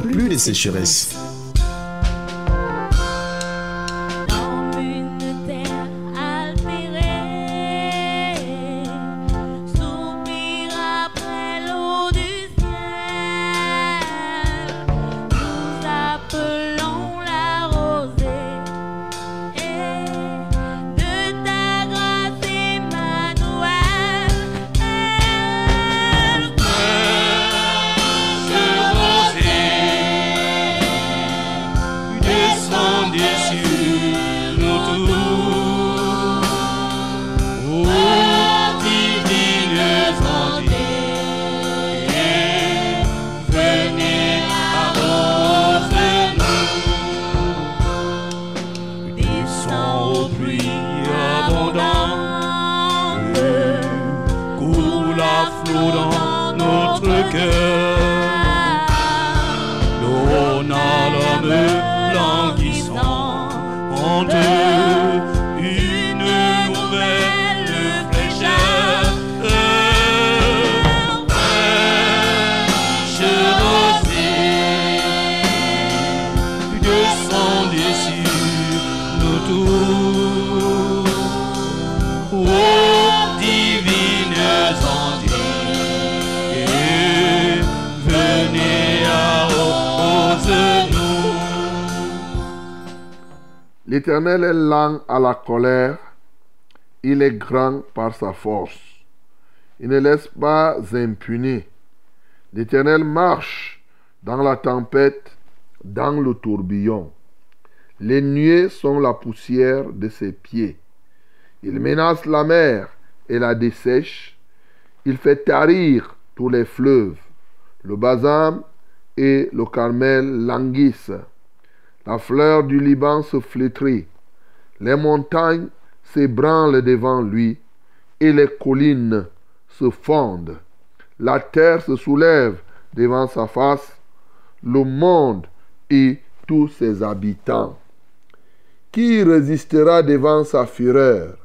plus de sécheresse. L'Éternel est lent à la colère, il est grand par sa force. Il ne laisse pas impuni. L'Éternel marche dans la tempête, dans le tourbillon. Les nuées sont la poussière de ses pieds. Il menace la mer et la dessèche. Il fait tarir tous les fleuves. Le basam et le carmel languissent. La fleur du Liban se flétrit. Les montagnes s'ébranlent devant lui et les collines se fondent. La terre se soulève devant sa face, le monde et tous ses habitants. Qui résistera devant sa fureur?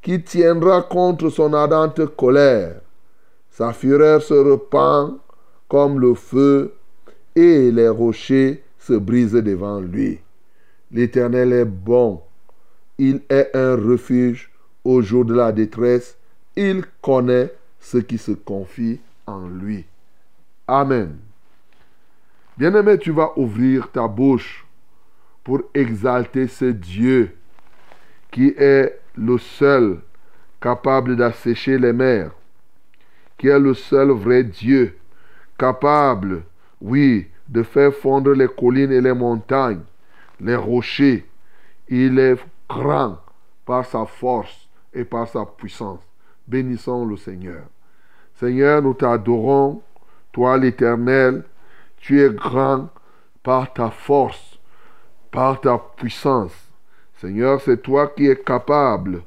Qui tiendra contre son ardente colère? Sa fureur se repent comme le feu et les rochers se brisent devant lui. L'Éternel est bon. Il est un refuge au jour de la détresse. Il connaît ceux qui se confient en lui. Amen. Bien-aimé, tu vas ouvrir ta bouche pour exalter ce Dieu qui est le seul capable d'assécher les mers, qui est le seul vrai Dieu capable, oui, de faire fondre les collines et les montagnes, les rochers. Il est grand par sa force et par sa puissance. Bénissons le Seigneur. Seigneur, nous t'adorons, toi l'Éternel, tu es grand par ta force, par ta puissance. Seigneur, c'est toi qui es capable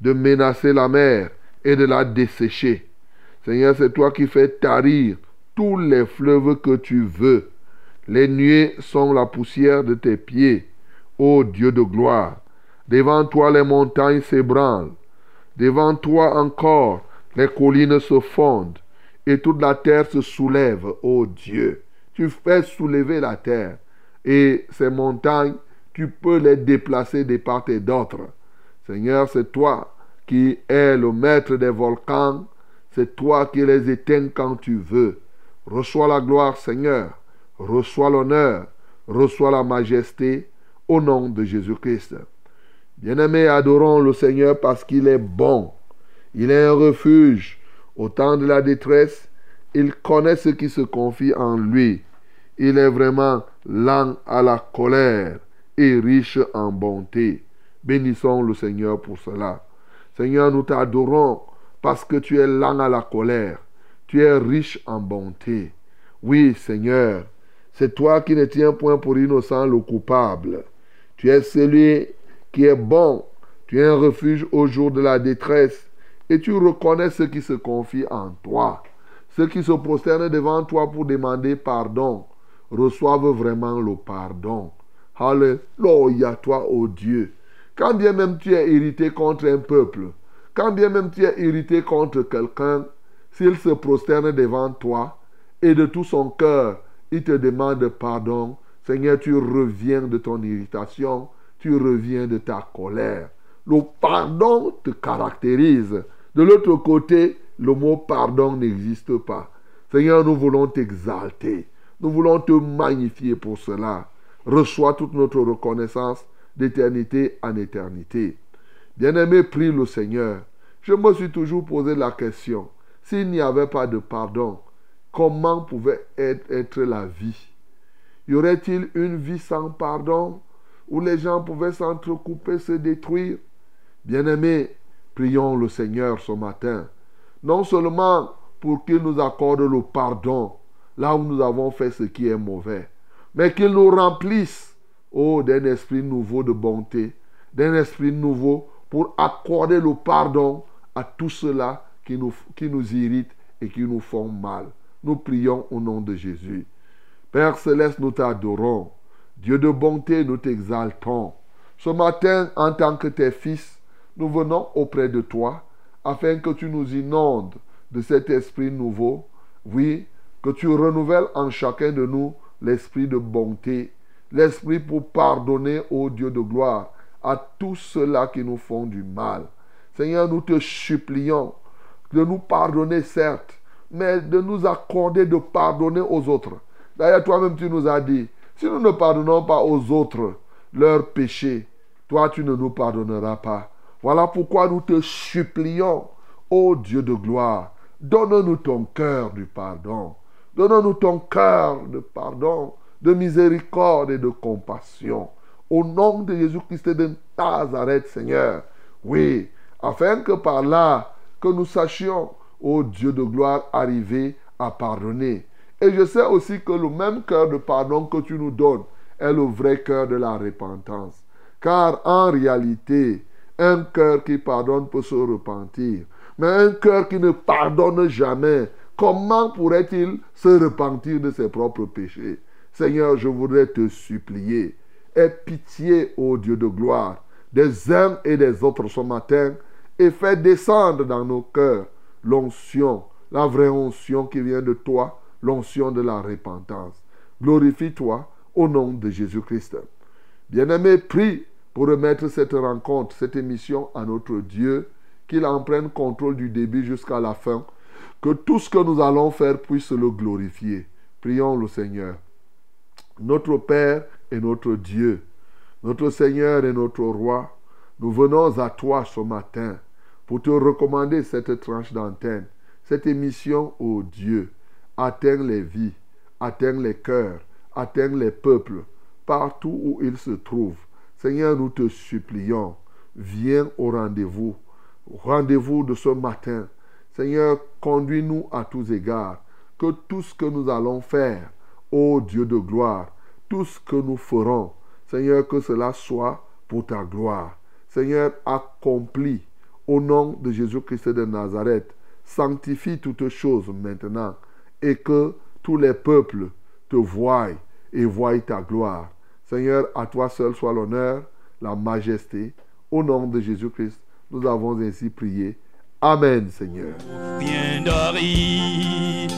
de menacer la mer et de la dessécher. Seigneur, c'est toi qui fais tarir tous les fleuves que tu veux. Les nuées sont la poussière de tes pieds, ô Dieu de gloire. Devant toi les montagnes s'ébranlent. Devant toi encore les collines se fondent et toute la terre se soulève, ô Dieu. Tu fais soulever la terre et ces montagnes, tu peux les déplacer de part et d'autre. Seigneur, c'est toi qui es le maître des volcans, c'est toi qui les éteins quand tu veux. Reçois la gloire, Seigneur. Reçois l'honneur. Reçois la majesté au nom de Jésus-Christ. Bien-aimés, adorons le Seigneur parce qu'il est bon. Il est un refuge au temps de la détresse. Il connaît ceux qui se confient en lui. Il est vraiment lent à la colère et riche en bonté. Bénissons le Seigneur pour cela. Seigneur, nous t'adorons parce que tu es lent à la colère. Tu es riche en bonté. Oui, Seigneur, C'est toi qui ne tiens point pour innocent le coupable. Tu es celui qui est bon. Tu es un refuge au jour de la détresse. Et tu reconnais ceux qui se confient en toi. Ceux qui se prosternent devant toi pour demander pardon reçoivent vraiment le pardon. Alléluia, toi, ô Dieu. Quand bien même tu es irrité contre un peuple, quand bien même tu es irrité contre quelqu'un, s'il se prosterne devant toi et de tout son cœur, il te demande pardon, Seigneur, tu reviens de ton irritation, tu reviens de ta colère. Le pardon te caractérise. De l'autre côté, le mot pardon n'existe pas. Seigneur, nous voulons t'exalter. Nous voulons te magnifier pour cela. Reçois toute notre reconnaissance d'éternité en éternité. Bien-aimé, prie le Seigneur. Je me suis toujours posé la question, s'il n'y avait pas de pardon, comment pouvait être, être la vie? Y aurait-il une vie sans pardon? Où les gens pouvaient s'entrecouper, se détruire Bien-aimé, prions le Seigneur ce matin, non seulement pour qu'il nous accorde le pardon là où nous avons fait ce qui est mauvais, mais qu'il nous remplisse, oh, d'un esprit nouveau de bonté, d'un esprit nouveau pour accorder le pardon à tous ceux-là qui nous, qui nous irritent et qui nous font mal. Nous prions au nom de Jésus. Père céleste, nous t'adorons. Dieu de bonté, nous t'exaltons. Ce matin, en tant que tes fils, nous venons auprès de toi afin que tu nous inondes de cet esprit nouveau. Oui, que tu renouvelles en chacun de nous l'esprit de bonté, l'esprit pour pardonner, ô Dieu de gloire, à tous ceux-là qui nous font du mal. Seigneur, nous te supplions de nous pardonner, certes, mais de nous accorder de pardonner aux autres. D'ailleurs, toi-même, tu nous as dit, si nous ne pardonnons pas aux autres leurs péchés, toi, tu ne nous pardonneras pas. Voilà pourquoi nous te supplions, ô Dieu de gloire, donne-nous ton cœur du pardon. Donne-nous ton cœur de pardon, de miséricorde et de compassion. Au nom de Jésus-Christ de Nazareth, Seigneur. Oui, afin que par là, que nous sachions, ô Dieu de gloire, arriver à pardonner. Et je sais aussi que le même cœur de pardon que tu nous donnes est le vrai cœur de la repentance. Car en réalité, un cœur qui pardonne peut se repentir. Mais un cœur qui ne pardonne jamais, comment pourrait-il se repentir de ses propres péchés? Seigneur, je voudrais te supplier. Aie pitié, ô Dieu de gloire, des uns et des autres ce matin et fais descendre dans nos cœurs l'onction, la vraie onction qui vient de toi, l'onction de la repentance. Glorifie-toi au nom de Jésus-Christ. Bien-aimé, prie pour remettre cette rencontre, cette émission à notre Dieu, qu'il en prenne contrôle du début jusqu'à la fin, que tout ce que nous allons faire puisse le glorifier. Prions le Seigneur. Notre Père et notre Dieu, notre Seigneur et notre Roi, nous venons à toi ce matin pour te recommander cette tranche d'antenne, cette émission, ô Dieu, atteint les vies, atteint les cœurs, atteint les peuples, partout où ils se trouvent. Seigneur, nous te supplions, viens au rendez-vous, rendez-vous de ce matin. Seigneur, conduis-nous à tous égards, que tout ce que nous allons faire, ô Dieu de gloire, tout ce que nous ferons, Seigneur, que cela soit pour ta gloire. Seigneur, accomplis au nom de Jésus-Christ de Nazareth. Sanctifie toutes choses maintenant et que tous les peuples te voient et voient ta gloire. Seigneur, à toi seul soit l'honneur, la majesté. Au nom de Jésus-Christ, nous avons ainsi prié. Amen, Seigneur. Bien d'Aride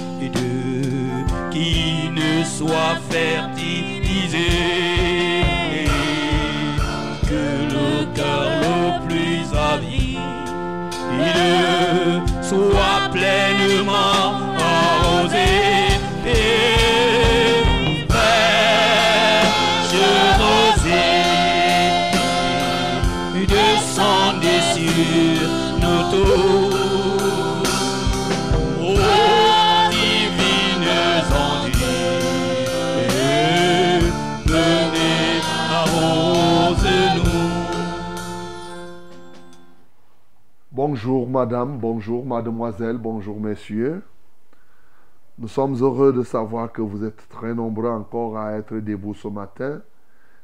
qui ne soit fertilisé que le cœur le plus avide soit pleinement Bonjour madame, bonjour mademoiselle, bonjour messieurs. Nous sommes heureux de savoir que vous êtes très nombreux encore à être debout ce matin,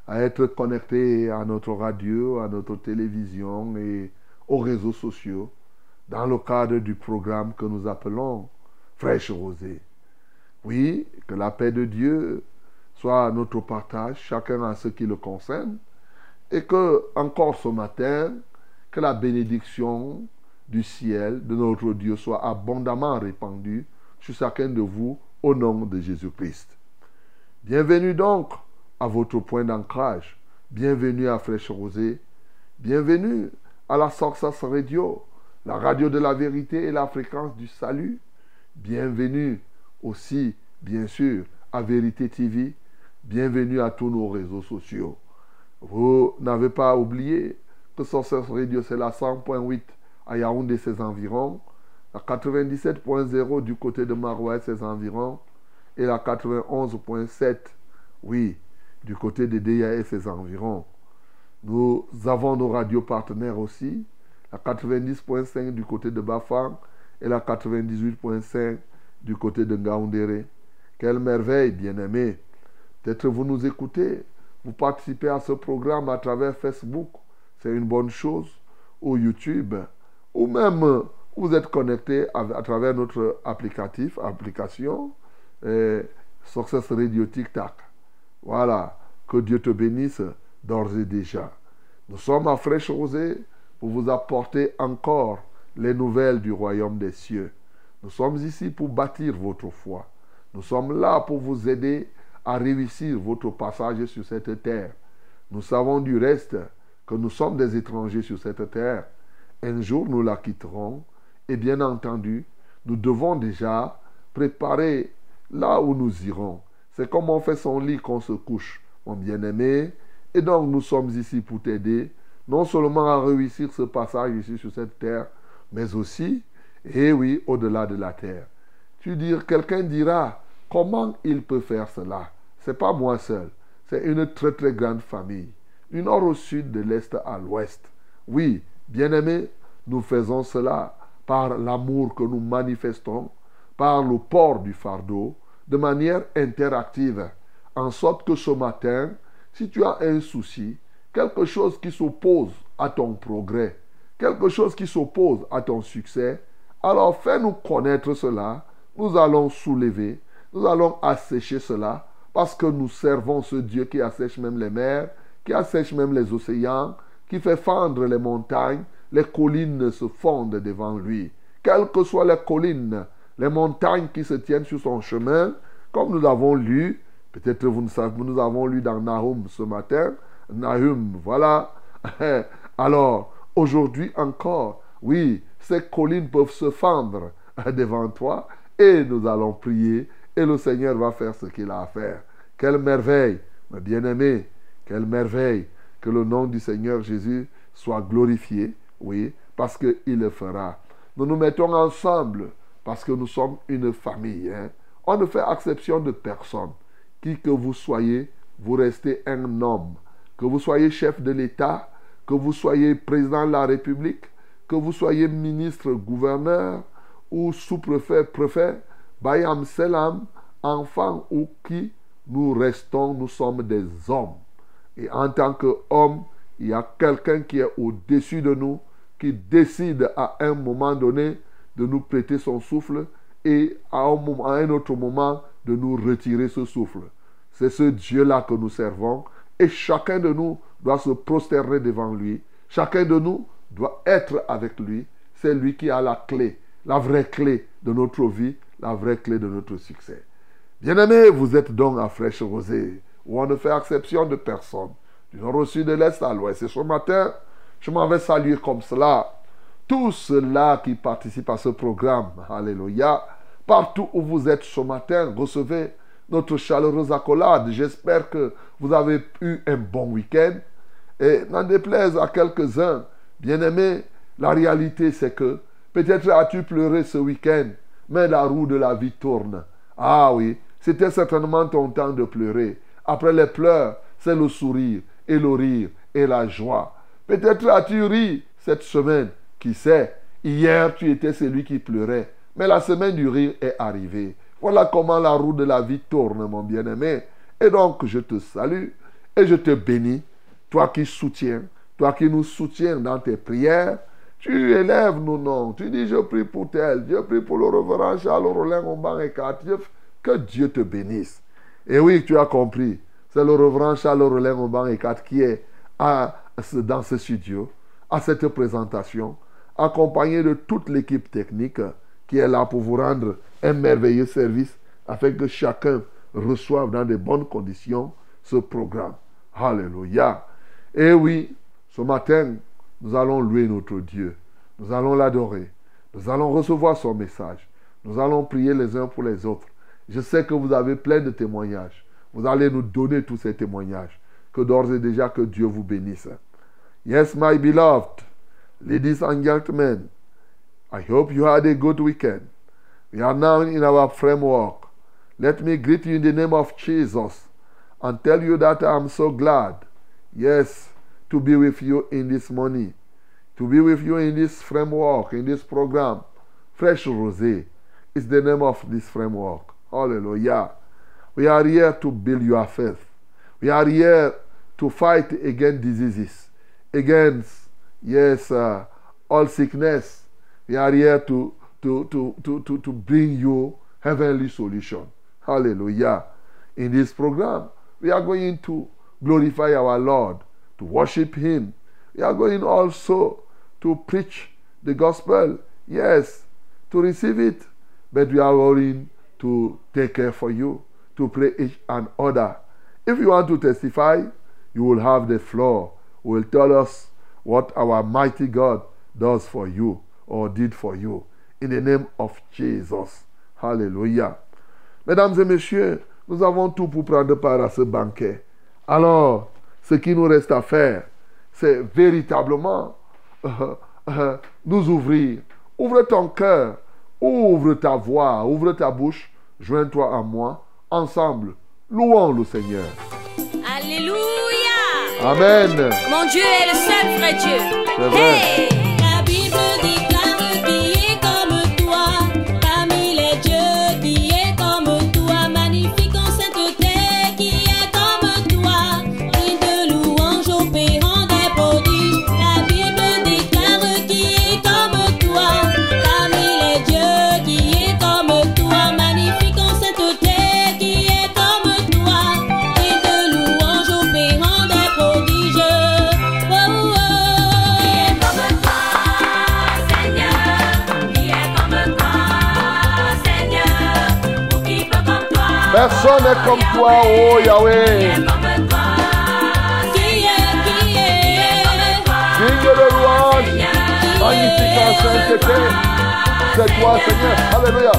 à être connectés à notre radio, à notre télévision et aux réseaux sociaux dans le cadre du programme que nous appelons Fraîche Rosée. Oui, que la paix de Dieu soit notre partage, chacun à ce qui le concerne, et que encore ce matin, que la bénédiction du ciel de notre Dieu soit abondamment répandue sur chacun de vous au nom de Jésus-Christ. Bienvenue donc à votre point d'ancrage. Bienvenue à Fraîche Rosée. Bienvenue à la Success Radio, la radio de la vérité et la fréquence du salut. Bienvenue aussi, bien sûr, à Vérité TV. Bienvenue à tous nos réseaux sociaux. Vous n'avez pas oublié que Success Radio, c'est la 100.8 à Yaoundé, ses environs, la 97.0 du côté de Maroua, ses environs, et la 91.7, oui, du côté de Deya et ses environs. Nous avons nos radios partenaires aussi, la 90.5 du côté de Bafang et la 98.5 du côté de Ngaoundéré. Quelle merveille, bien-aimés. Peut-être vous nous écoutez, vous participez à ce programme à travers Facebook, c'est une bonne chose, ou YouTube, ou même vous êtes connecté à, travers notre applicatif, application, Success Radio Tic Tac. Voilà, que Dieu te bénisse d'ores et déjà. Nous sommes à Fraîche Rosée pour vous apporter encore les nouvelles du royaume des cieux. Nous sommes ici pour bâtir votre foi. Nous sommes là pour vous aider à réussir votre passage sur cette terre. Nous savons du reste que nous sommes des étrangers sur cette terre. Un jour, nous la quitterons. Et bien entendu, nous devons déjà préparer là où nous irons. C'est comme on fait son lit qu'on se couche, mon bien-aimé. Et donc, nous sommes ici pour t'aider, non seulement à réussir ce passage ici sur cette terre, mais aussi, et oui, au-delà de la terre. Tu dis, quelqu'un dira, comment il peut faire cela? C'est pas moi seul. C'est une très très grande famille. Du nord au sud, de l'est à l'ouest. Oui, bien-aimé, nous faisons cela par l'amour que nous manifestons, par le port du fardeau, de manière interactive, en sorte que ce matin, si tu as un souci, quelque chose qui s'oppose à ton progrès, quelque chose qui s'oppose à ton succès, alors fais-nous connaître cela, nous allons soulever, nous allons assécher cela, parce que nous servons ce Dieu qui assèche même les mers, qui assèche même les océans, qui fait fendre les montagnes, les collines se fondent devant lui. Quelles que soient les collines, les montagnes qui se tiennent sur son chemin, comme nous l'avons lu, peut-être vous ne savez, nous avons lu dans Nahum ce matin, Nahum, voilà. Alors, aujourd'hui encore, oui, ces collines peuvent se fendre devant toi et nous allons prier et le Seigneur va faire ce qu'il a à faire. Quelle merveille, mes bien-aimés, quelle merveille que le nom du Seigneur Jésus soit glorifié, oui, parce qu'il le fera. Nous nous mettons ensemble parce que nous sommes une famille. Hein. On ne fait exception de personne. Qui que vous soyez, vous restez un homme. Que vous soyez chef de l'État, que vous soyez président de la République, que vous soyez ministre, gouverneur ou sous-préfet, préfet, Bayam Selam, enfant ou qui, nous restons, nous sommes des hommes. Et en tant qu'homme, il y a quelqu'un qui est au-dessus de nous, qui décide à un moment donné de nous prêter son souffle et à un, à autre moment de nous retirer ce souffle. C'est ce Dieu-là que nous servons et chacun de nous doit se prosterner devant lui. Chacun de nous doit être avec lui. C'est lui qui a la clé, la vraie clé de notre vie, la vraie clé de notre succès. Bien-aimés, vous êtes donc à Fraîche Rosée, où on ne fait exception de personne. Du nord de l'est à l'ouest. Ce matin, je m'en vais saluer comme cela tous ceux-là qui participent à ce programme. Alléluia. Partout où vous êtes ce matin, recevez notre chaleureuse accolade. J'espère que vous avez eu un bon week-end. Et n'en déplaise à quelques-uns, bien-aimés, la réalité c'est que peut-être as-tu pleuré ce week-end, mais la roue de la vie tourne. Ah oui, c'était certainement ton temps de pleurer. Après les pleurs, c'est le sourire et le rire et la joie. Peut-être as-tu ri cette semaine. Qui sait, hier tu étais celui qui pleurait. Mais la semaine du rire est arrivée. Voilà comment la roue de la vie tourne, mon bien-aimé. Et donc, je te salue et je te bénis. Toi qui soutiens, toi qui nous soutiens dans tes prières, tu élèves nos noms. Tu dis, je prie pour tel, je prie pour le reverend Charles Rollin Omban et Que Dieu te bénisse. Et oui, tu as compris. C'est le reverend Charles Rollin Omban et qui est dans ce studio, à cette présentation, accompagné de toute l'équipe technique qui est là pour vous rendre un merveilleux service afin que chacun reçoive dans de bonnes conditions ce programme. Alléluia. Et oui, ce matin, nous allons louer notre Dieu. Nous allons l'adorer. Nous allons recevoir son message. Nous allons prier les uns pour les autres. Je sais que vous avez plein de témoignages. Vous allez nous donner tous ces témoignages. Que d'ores et déjà que Dieu vous bénisse. Yes, my beloved, ladies and gentlemen, I hope you had a good weekend. We are now in our framework. Let me greet you in the name of Jesus and tell you that I am so glad, yes, to be with you in this morning, to be with you in this framework, in this program. Fresh Rosé is the name of this framework. Hallelujah. We are here to build your faith. We are here to fight against diseases, against, yes, uh, all sickness. We are here to, to, to, to, to, to bring you heavenly solution. Hallelujah. In this program, we are going to glorify our Lord, to worship Him. We are going also to preach the gospel, yes, to receive it, but we are going to take care for you, to pray each and other. If you want to testify, you will have the floor. Will tell us what our mighty God does for you or did for you. In the name of Jesus. Hallelujah. Mesdames et messieurs, nous avons tout pour prendre part à ce banquet. Alors, ce qui nous reste à faire, c'est véritablement euh, euh, nous ouvrir. Ouvre ton cœur, ouvre ta voix, ouvre ta bouche, joins-toi à moi. Ensemble, louons le Seigneur. Alléluia. Amen. Mon Dieu est le seul vrai Dieu. C'est vrai. Hey. N'est comme toi, oh Yahweh. Digne de louange, magnifique en sainteté. C'est toi, Seigneur. Alléluia.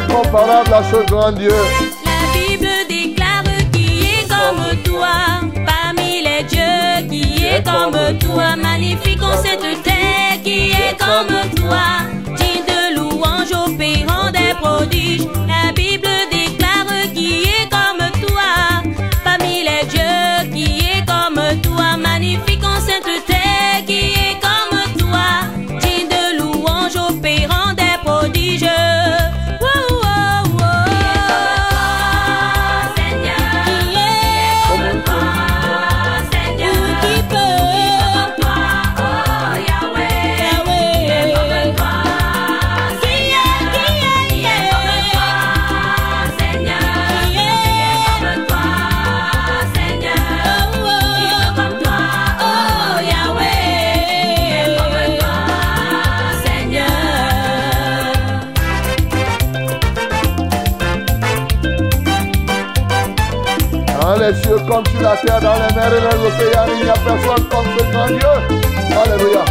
Nul n'est comparable à ce grand Dieu. La Bible déclare qui est comme toi, parmi les dieux, qui est comme toi, magnifique en sainteté, qui est comme toi, digne de louange opérant des prodiges. Comme sur la terre, dans les mers et les océans, il n'y a personne comme ce grand Dieu. Alléluia.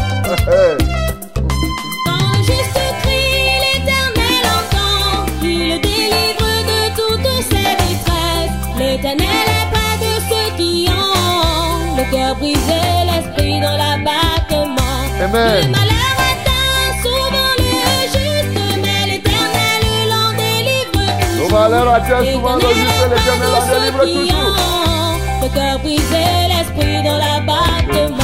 Quand le juste crie, l'éternel entend, il le délivre de toutes ses détresses. L'éternel est près de ceux qui ont le cœur brisé, l'esprit dans l'abattement. Amen. Le malheur atteint souvent le juste, mais l'éternel On va aller à terre souvent, le juste l'éternel en ceux délivre toujours. Ont Le cœur brisé, l'esprit dans l'abattement. Yeah,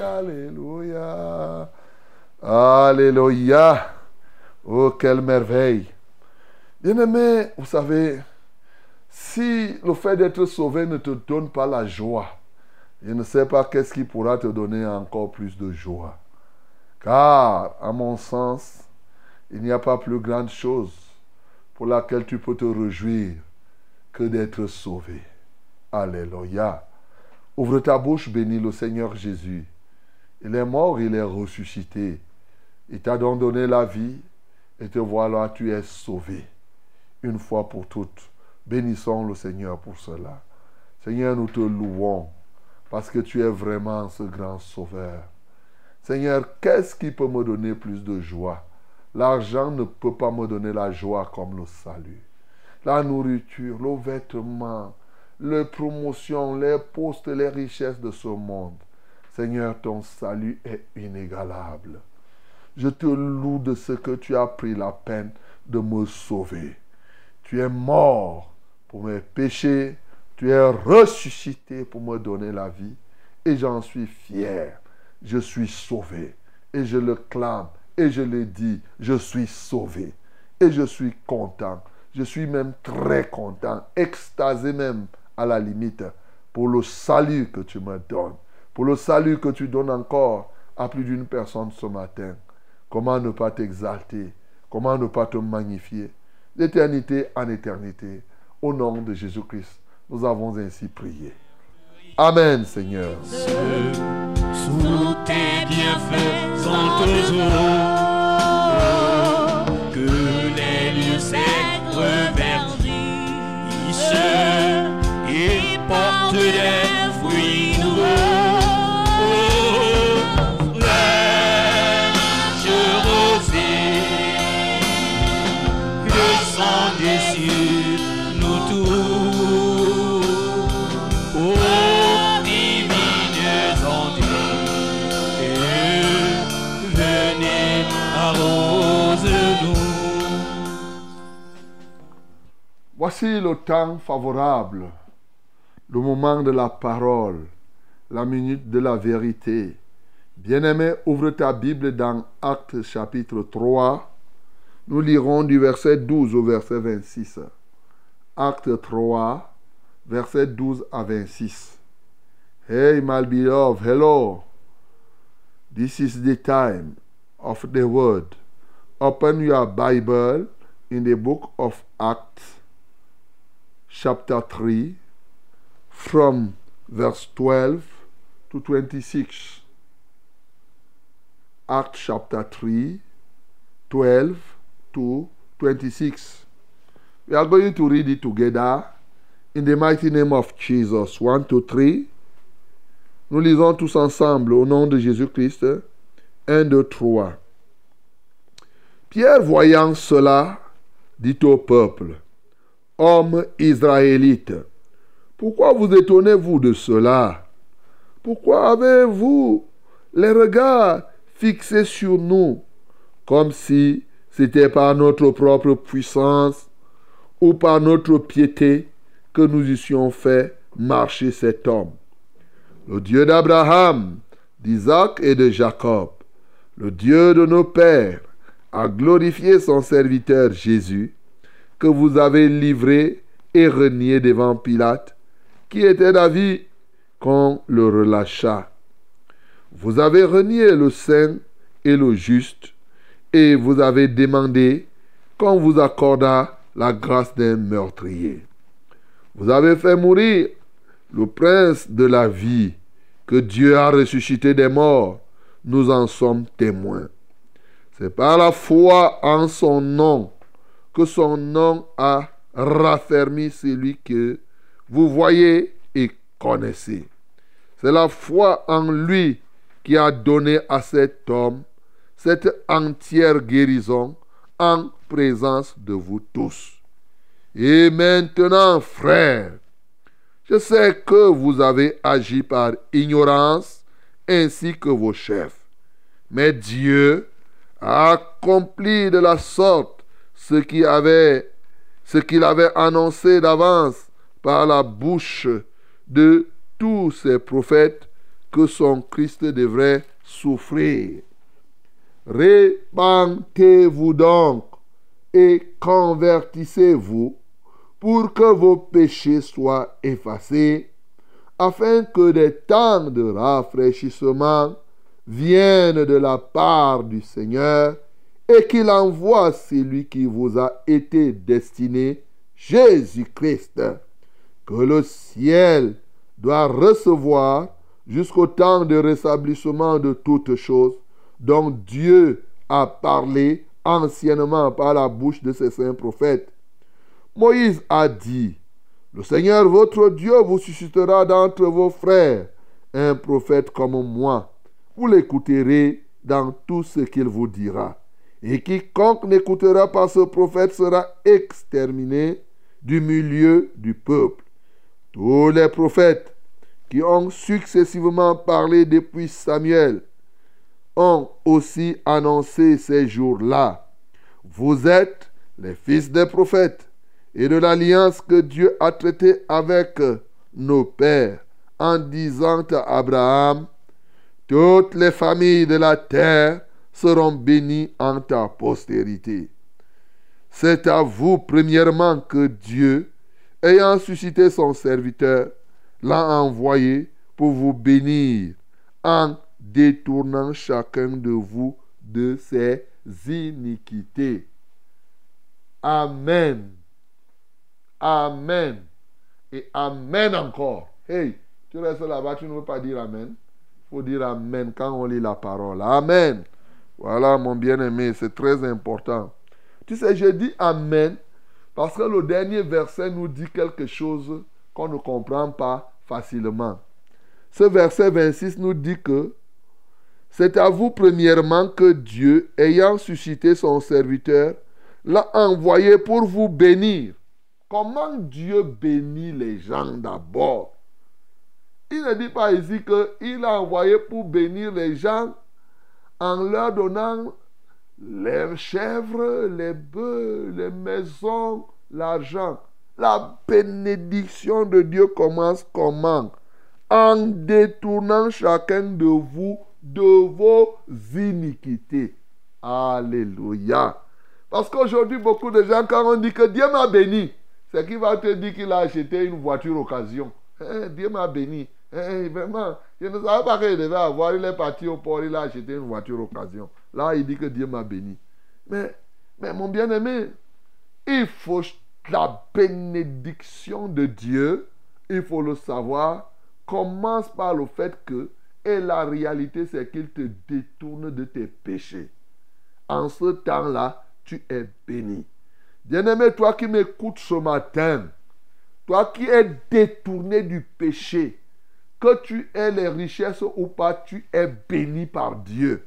Alléluia. Alléluia. Oh, quelle merveille. Bien-aimé, vous savez, si le fait d'être sauvé ne te donne pas la joie, je ne sais pas qu'est-ce qui pourra te donner encore plus de joie. Car, à mon sens, il n'y a pas plus grande chose pour laquelle tu peux te réjouir que d'être sauvé. Alléluia. Ouvre ta bouche, bénis le Seigneur Jésus. Il est mort, il est ressuscité. Il t'a donc donné la vie et te voilà, tu es sauvé. Une fois pour toutes. Bénissons le Seigneur pour cela. Seigneur, nous te louons parce que tu es vraiment ce grand sauveur. Seigneur, qu'est-ce qui peut me donner plus de joie? L'argent ne peut pas me donner la joie comme le salut. La nourriture, le vêtement, les promotions, les postes, les richesses de ce monde. Seigneur, ton salut est inégalable. Je te loue de ce que tu as pris la peine de me sauver. Tu es mort pour mes péchés, tu es ressuscité pour me donner la vie et j'en suis fier. Je suis sauvé et je le clame et je le dis, je suis sauvé et je suis content. Je suis même très content, extasé même à la limite pour le salut que tu me donnes, pour le salut que tu donnes encore à plus d'une personne ce matin. Comment ne pas t'exalter? Comment ne pas te magnifier? D'éternité en éternité, au nom de Jésus-Christ, nous avons ainsi prié. Amen, Seigneur. sous tes bienfaits sans toujours que les lieux et portent Voici le temps favorable, le moment de la parole, la minute de la vérité. Bien-aimé, ouvre ta Bible dans Actes chapitre 3. Nous lirons du verset 12 au verset 26. Acte 3, verset 12 à 26. Hey, my beloved, hello. This is the time of the word. Open your Bible in the book of Acts chapter 3 from verse 12 to 26. Acts chapter 3, 12 to 26. We are going to read it together in the mighty name of Jesus. 1, 2, 3. Nous lisons tous ensemble au nom de Jésus-Christ. 1, 2, 3. Pierre, voyant cela, dit au peuple, Hommes israélites, pourquoi vous étonnez-vous de cela? Pourquoi avez-vous les regards fixés sur nous, comme si c'était par notre propre puissance ou par notre piété que nous eussions fait marcher cet homme? Le Dieu d'Abraham, d'Isaac et de Jacob, le Dieu de nos pères, a glorifié son serviteur Jésus, que vous avez livré et renié devant Pilate, qui était d'avis qu'on le relâcha. Vous avez renié le saint et le juste, et vous avez demandé qu'on vous accordât la grâce d'un meurtrier. Vous avez fait mourir le prince de la vie, que Dieu a ressuscité des morts. Nous en sommes témoins. C'est par la foi en son nom son nom a raffermi celui que vous voyez et connaissez. C'est la foi en lui qui a donné à cet homme cette entière guérison en présence de vous tous. Et maintenant, frères, je sais que vous avez agi par ignorance ainsi que vos chefs. Mais Dieu a accompli de la sorte ce qu'il avait, annoncé d'avance par la bouche de tous ces prophètes que son Christ devrait souffrir. Répentez-vous donc et convertissez-vous pour que vos péchés soient effacés, afin que des temps de rafraîchissement viennent de la part du Seigneur et qu'il envoie celui qui vous a été destiné, Jésus-Christ, que le ciel doit recevoir jusqu'au temps de rétablissement de toutes choses dont Dieu a parlé anciennement par la bouche de ses saints prophètes. Moïse a dit, le Seigneur votre Dieu vous suscitera d'entre vos frères un prophète comme moi. Vous l'écouterez dans tout ce qu'il vous dira. Et quiconque n'écoutera pas ce prophète sera exterminé du milieu du peuple. Tous les prophètes qui ont successivement parlé depuis Samuel ont aussi annoncé ces jours-là. Vous êtes les fils des prophètes et de l'alliance que Dieu a traitée avec nos pères en disant à Abraham, toutes les familles de la terre seront bénies en ta postérité. C'est à vous premièrement que Dieu, ayant suscité son serviteur, l'a envoyé pour vous bénir en détournant chacun de vous de ses iniquités. Amen. Amen. Et Amen encore. Hey, tu restes là-bas, tu ne veux pas dire Amen. Il faut dire Amen quand on lit la parole. Amen. Voilà, mon bien-aimé, c'est très important. Tu sais, je dis Amen Parce que le dernier verset nous dit quelque chose qu'on ne comprend pas facilement. Ce verset 26 nous dit que c'est à vous premièrement que Dieu, ayant suscité son serviteur, l'a envoyé pour vous bénir. Comment Dieu bénit les gens d'abord? Il ne dit pas ici qu'il a envoyé pour bénir les gens en leur donnant les chèvres, les bœufs, les maisons, l'argent. La bénédiction de Dieu commence comment? En détournant chacun de vous de vos iniquités. Alléluia. Parce qu'aujourd'hui, beaucoup de gens, quand on dit que Dieu m'a béni, c'est qu'il va te dire qu'il a acheté une voiture occasion? Eh, Dieu m'a béni. Eh, vraiment, je ne savais pas qu'il devait avoir. Il est parti au port, il a acheté une voiture occasion. Là, il dit que Dieu m'a béni. Mais, mais mon bien-aimé, il faut la bénédiction de Dieu, il faut le savoir, commence par le fait que, et la réalité, c'est qu'il te détourne de tes péchés. En ce temps-là, tu es béni. Bien-aimé, toi qui m'écoutes ce matin, toi qui es détourné du péché, que tu aies les richesses ou pas, tu es béni par Dieu.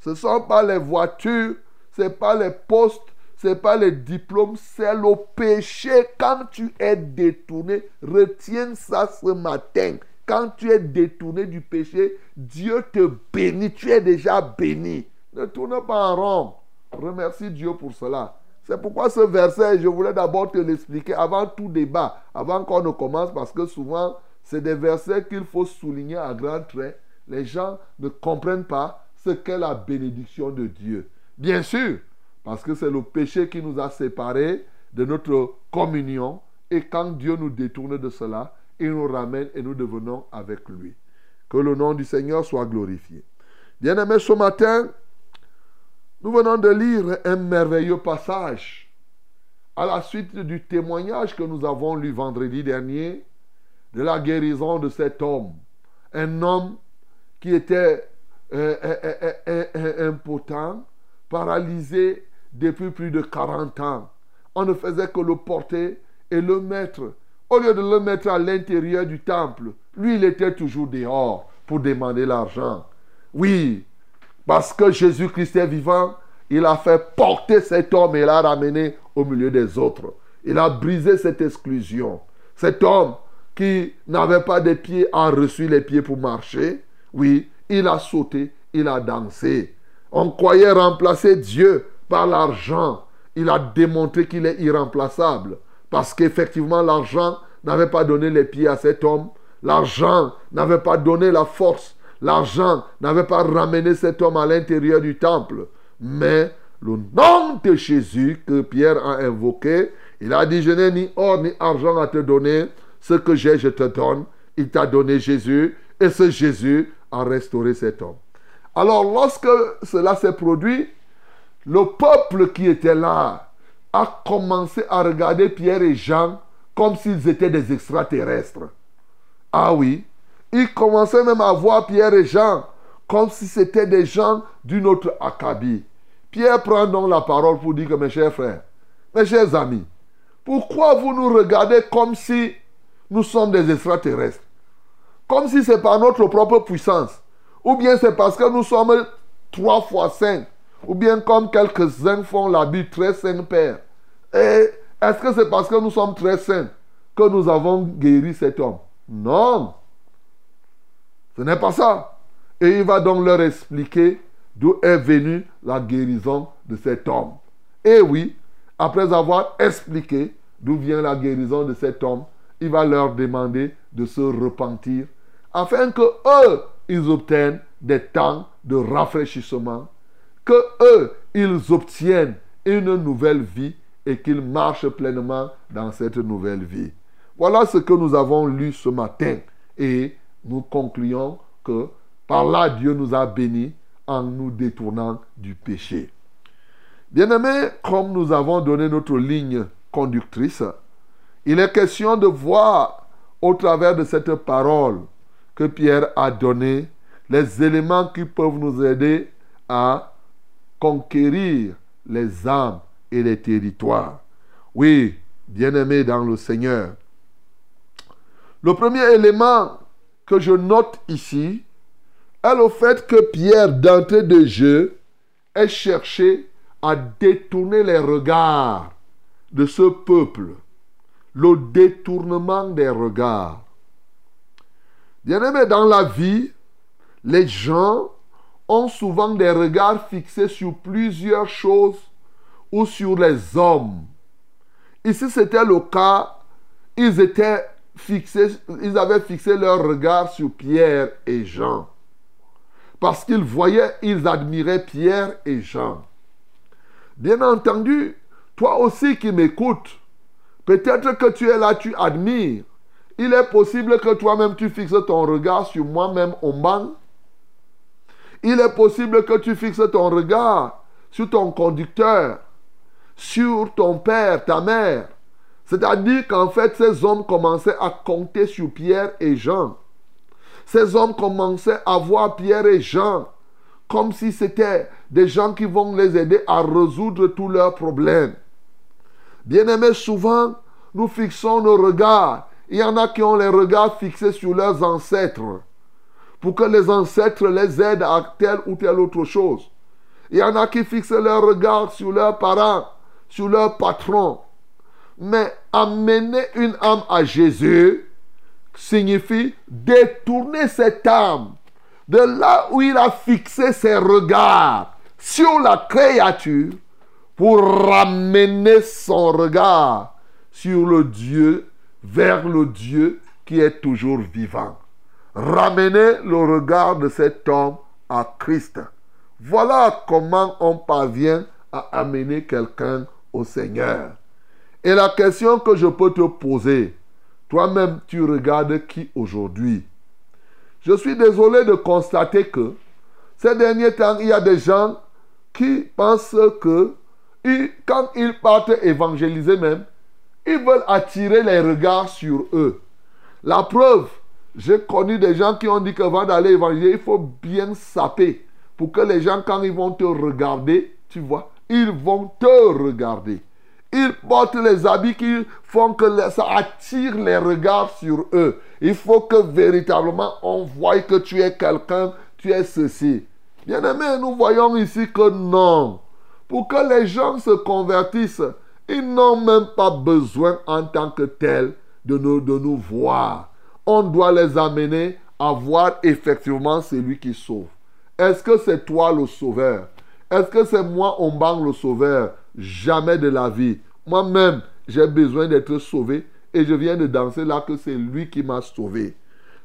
Ce ne sont pas les voitures, ce n'est pas les postes, ce n'est pas les diplômes, c'est le péché. Quand tu es détourné, retiens ça ce matin. Quand tu es détourné du péché, Dieu te bénit. Tu es déjà béni. Ne tourne pas en rond. Remercie Dieu pour cela. C'est pourquoi ce verset, je voulais d'abord te l'expliquer avant tout débat, avant qu'on ne commence, parce que souvent, c'est des versets qu'il faut souligner à grands traits. Les gens ne comprennent pas ce qu'est la bénédiction de Dieu. Bien sûr, parce que c'est le péché qui nous a séparés de notre communion. Et quand Dieu nous détourne de cela, il nous ramène et nous devenons avec lui. Que le nom du Seigneur soit glorifié. Bien-aimés, ce matin, nous venons de lire un merveilleux passage à la suite du témoignage que nous avons lu vendredi dernier de la guérison de cet homme. Un homme qui était euh, euh, euh, impotent, paralysé depuis plus de 40 ans. On ne faisait que le porter et le mettre. Au lieu de le mettre à l'intérieur du temple, lui, il était toujours dehors pour demander l'argent. Oui, parce que Jésus-Christ est vivant, il a fait porter cet homme et l'a ramené au milieu des autres. Il a brisé cette exclusion. Cet homme qui n'avait pas de pieds a reçu les pieds pour marcher. Oui, il a sauté, il a dansé. On croyait remplacer Dieu par l'argent. Il a démontré qu'il est irremplaçable. Parce qu'effectivement, l'argent n'avait pas donné les pieds à cet homme. L'argent n'avait pas donné la force. L'argent n'avait pas ramené cet homme à l'intérieur du temple. Mais le nom de Jésus que Pierre a invoqué, il a dit, je n'ai ni or ni argent à te donner. Ce que j'ai, je te donne. Il t'a donné Jésus. Et ce Jésus a restauré cet homme. Alors lorsque cela s'est produit, le peuple qui était là a commencé à regarder Pierre et Jean comme s'ils étaient des extraterrestres. Ah oui, ils commençaient même à voir Pierre et Jean comme si c'était des gens d'une autre acabit. Pierre prend donc la parole pour dire que mes chers frères, mes chers amis, pourquoi vous nous regardez comme si nous sommes des extraterrestres Comme si c'est par notre propre puissance. Ou bien c'est parce que nous sommes trois fois cinq. Ou bien comme quelques-uns font l'habit très saint père. Et est-ce que c'est parce que nous sommes très saints que nous avons guéri cet homme? Non. Ce n'est pas ça. Et il va donc leur expliquer d'où est venue la guérison de cet homme. Et oui, après avoir expliqué d'où vient la guérison de cet homme, il va leur demander de se repentir afin que eux, ils obtiennent des temps de rafraîchissement, que eux, ils obtiennent une nouvelle vie et qu'ils marchent pleinement dans cette nouvelle vie. Voilà ce que nous avons lu ce matin et nous concluons que par là Dieu nous a bénis en nous détournant du péché. Bien-aimés, comme nous avons donné notre ligne conductrice, il est question de voir au travers de cette parole que Pierre a donnée les éléments qui peuvent nous aider à conquérir les âmes et les territoires. Oui, bien-aimés dans le Seigneur. Le premier élément que je note ici est le fait que Pierre, d'entrée de jeu, ait cherché à détourner les regards de ce peuple. Le détournement des regards. Bien-aimés, dans la vie, les gens ont souvent des regards fixés sur plusieurs choses ou sur les hommes. Ici, c'était le cas. Ils étaient fixés, ils avaient fixé leur regard sur Pierre et Jean. Parce qu'ils voyaient, ils admiraient Pierre et Jean. Bien entendu, toi aussi qui m'écoutes, peut-être que tu es là, tu admires. Il est possible que toi-même tu fixes ton regard sur moi-même au banc. Il est possible que tu fixes ton regard sur ton conducteur, sur ton père, ta mère. C'est-à-dire qu'en fait, ces hommes commençaient à compter sur Pierre et Jean. Ces hommes commençaient à voir Pierre et Jean comme si c'était des gens qui vont les aider à résoudre tous leurs problèmes. Bien-aimés, souvent, nous fixons nos regards. Il y en a qui ont les regards fixés sur leurs ancêtres pour que les ancêtres les aident à telle ou telle autre chose. Il y en a qui fixent leur regard sur leurs parents, sur leurs patrons. Mais amener une âme à Jésus signifie détourner cette âme de là où il a fixé ses regards sur la créature pour ramener son regard sur le Dieu, vers le Dieu qui est toujours vivant. Ramener le regard de cet homme à Christ. Voilà comment on parvient à amener quelqu'un au Seigneur. Et la question que je peux te poser, toi-même, tu regardes qui aujourd'hui? Je suis désolé de constater que ces derniers temps, il y a des gens qui pensent que quand ils partent évangéliser même, ils veulent attirer les regards sur eux. La preuve, j'ai connu des gens qui ont dit qu'avant d'aller évangéliser, il faut bien saper pour que les gens, quand ils vont te regarder, tu vois, ils vont te regarder. Ils portent les habits qui font que ça attire les regards sur eux. Il faut que véritablement on voie que tu es quelqu'un, tu es ceci. Bien aimé, nous voyons ici que non. Pour que les gens se convertissent, ils n'ont même pas besoin en tant que tels de nous, nous voir. On doit les amener à voir effectivement celui qui sauve. Est-ce que c'est toi le sauveur? Est-ce que c'est moi, Omban, le sauveur? Jamais de la vie. Moi-même, j'ai besoin d'être sauvé et je viens de danser là que c'est lui qui m'a sauvé.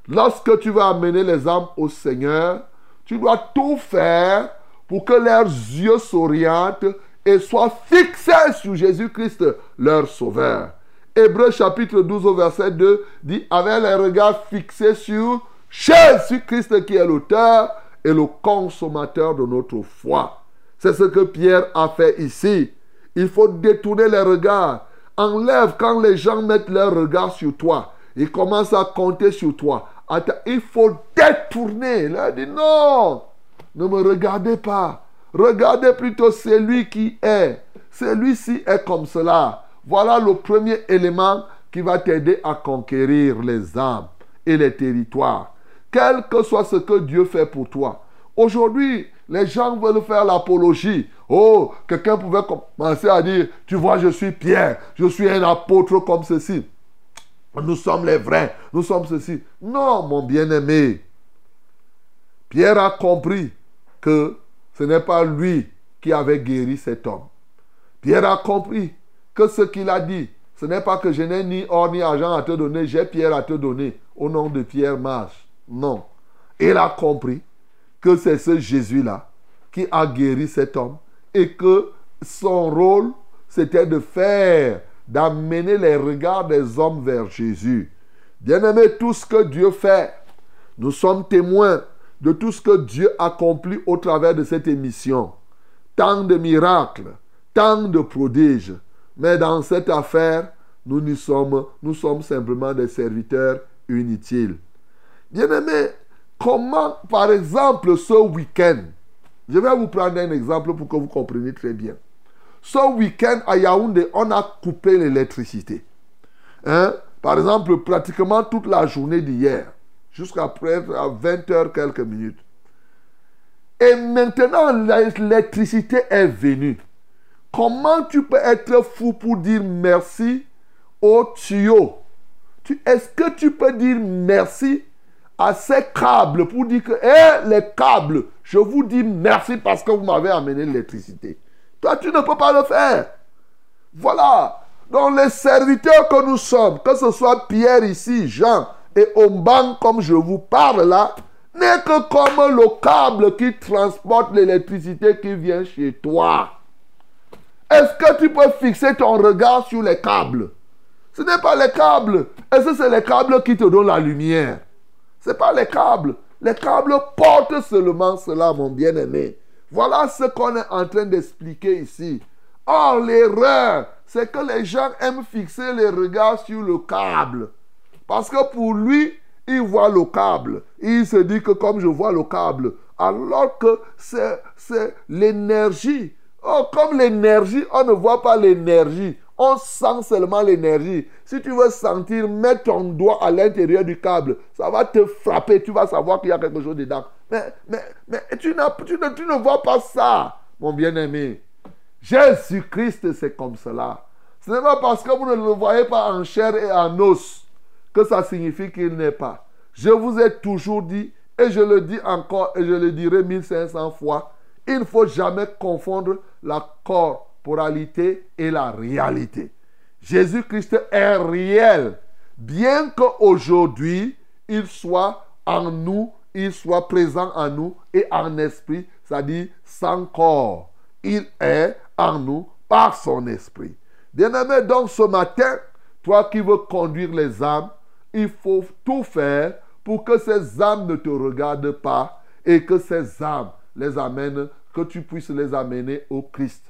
Lorsque tu vas amener les âmes au Seigneur, tu dois tout faire pour que leurs yeux s'orientent et soient fixés sur Jésus-Christ, leur sauveur. Hébreu chapitre 12 au verset 2 dit, avec les regards fixés sur Jésus-Christ qui est l'auteur et le consommateur de notre foi. C'est ce que Pierre a fait ici. Il faut détourner les regards. Enlève quand les gens mettent leurs regards sur toi. Ils commencent à compter sur toi. Il faut détourner. Il a dit non. Ne me regardez pas. Regardez plutôt celui qui est. Celui-ci est comme cela. Voilà le premier élément qui va t'aider à conquérir les âmes et les territoires. Quel que soit ce que Dieu fait pour toi. Aujourd'hui, les gens veulent faire l'apologie. Oh, quelqu'un pouvait commencer à dire, tu vois, je suis Pierre, je suis un apôtre comme ceci. Nous sommes les vrais, nous sommes ceci. Non, mon bien-aimé. Pierre a compris que ce n'est pas lui qui avait guéri cet homme. Pierre a compris que ce qu'il a dit, ce n'est pas que je n'ai ni or ni argent à te donner, j'ai Pierre à te donner au nom de Pierre marche. Non. Il a compris que c'est ce Jésus-là qui a guéri cet homme et que son rôle, c'était de faire, d'amener les regards des hommes vers Jésus. Bien-aimé, tout ce que Dieu fait, nous sommes témoins de tout ce que Dieu accomplit au travers de cette émission. Tant de miracles, tant de prodiges. Mais dans cette affaire, nous, sommes, simplement des serviteurs inutiles. Bien-aimé, comment, par exemple, ce week-end, je vais vous prendre un exemple pour que vous compreniez très bien. ce week-end à Yaoundé, on a coupé l'électricité. Hein? Par exemple, pratiquement toute la journée d'hier, jusqu'à à 20h quelques minutes. Et maintenant, l'électricité est venue. Comment tu peux être fou pour dire merci au tuyau? Tu- Est-ce que tu peux dire merci à ces câbles pour dire que, hé, les câbles, je vous dis merci parce que vous m'avez amené l'électricité. Toi, tu ne peux pas le faire. Voilà. Donc les serviteurs que nous sommes, que ce soit Pierre ici, Jean et Omban comme je vous parle là, n'est que comme le câble qui transporte l'électricité qui vient chez toi. Est-ce que tu peux fixer ton regard sur les câbles? Ce n'est pas les câbles. Est-ce que c'est les câbles qui te donnent la lumière? Ce n'est pas les câbles. Les câbles portent seulement cela, mon bien-aimé. Voilà ce qu'on est en train d'expliquer ici. Or, l'erreur, c'est que les gens aiment fixer les regards sur le câble. Parce que pour lui, il voit le câble. Il se dit que comme je vois le câble, alors que c'est l'énergie. Oh, comme l'énergie, on ne voit pas l'énergie. On sent seulement l'énergie. Si tu veux sentir, mets ton doigt à l'intérieur du câble. Ça va te frapper. Tu vas savoir qu'il y a quelque chose dedans. Mais, mais, mais tu, tu ne, tu ne vois pas ça, mon bien-aimé. Jésus-Christ, c'est comme cela. Ce n'est pas parce que vous ne le voyez pas en chair et en os que ça signifie qu'il n'est pas. Je vous ai toujours dit, et je le dis encore, et je le dirai 1500 fois, il ne faut jamais confondre la corporalité et la réalité. Jésus-Christ est réel, bien qu'aujourd'hui, il soit en nous, il soit présent en nous et en esprit, c'est-à-dire sans corps. Il est en nous par son esprit. Bien-aimé, donc ce matin, toi qui veux conduire les âmes, il faut tout faire pour que ces âmes ne te regardent pas et que ces âmes les amènent, que tu puisses les amener au Christ.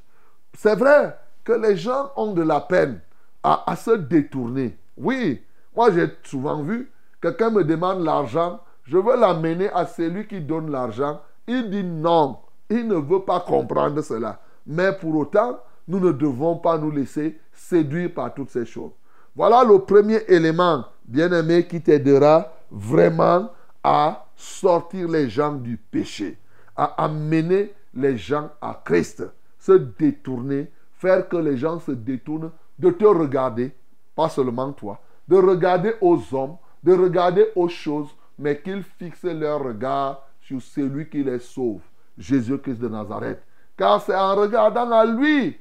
C'est vrai que les gens ont de la peine à, se détourner. Oui, moi j'ai souvent vu, quelqu'un me demande l'argent, je veux l'amener à celui qui donne l'argent. Il dit non, il ne veut pas comprendre cela. Mais pour autant, nous ne devons pas nous laisser séduire par toutes ces choses. Voilà le premier élément, bien-aimé, qui t'aidera vraiment à sortir les gens du péché, à amener les gens à Christ, se détourner, faire que les gens se détournent de te regarder, pas seulement toi, de regarder aux hommes, de regarder aux choses, mais qu'ils fixent leur regard sur celui qui les sauve, Jésus-Christ de Nazareth. Car c'est en regardant à lui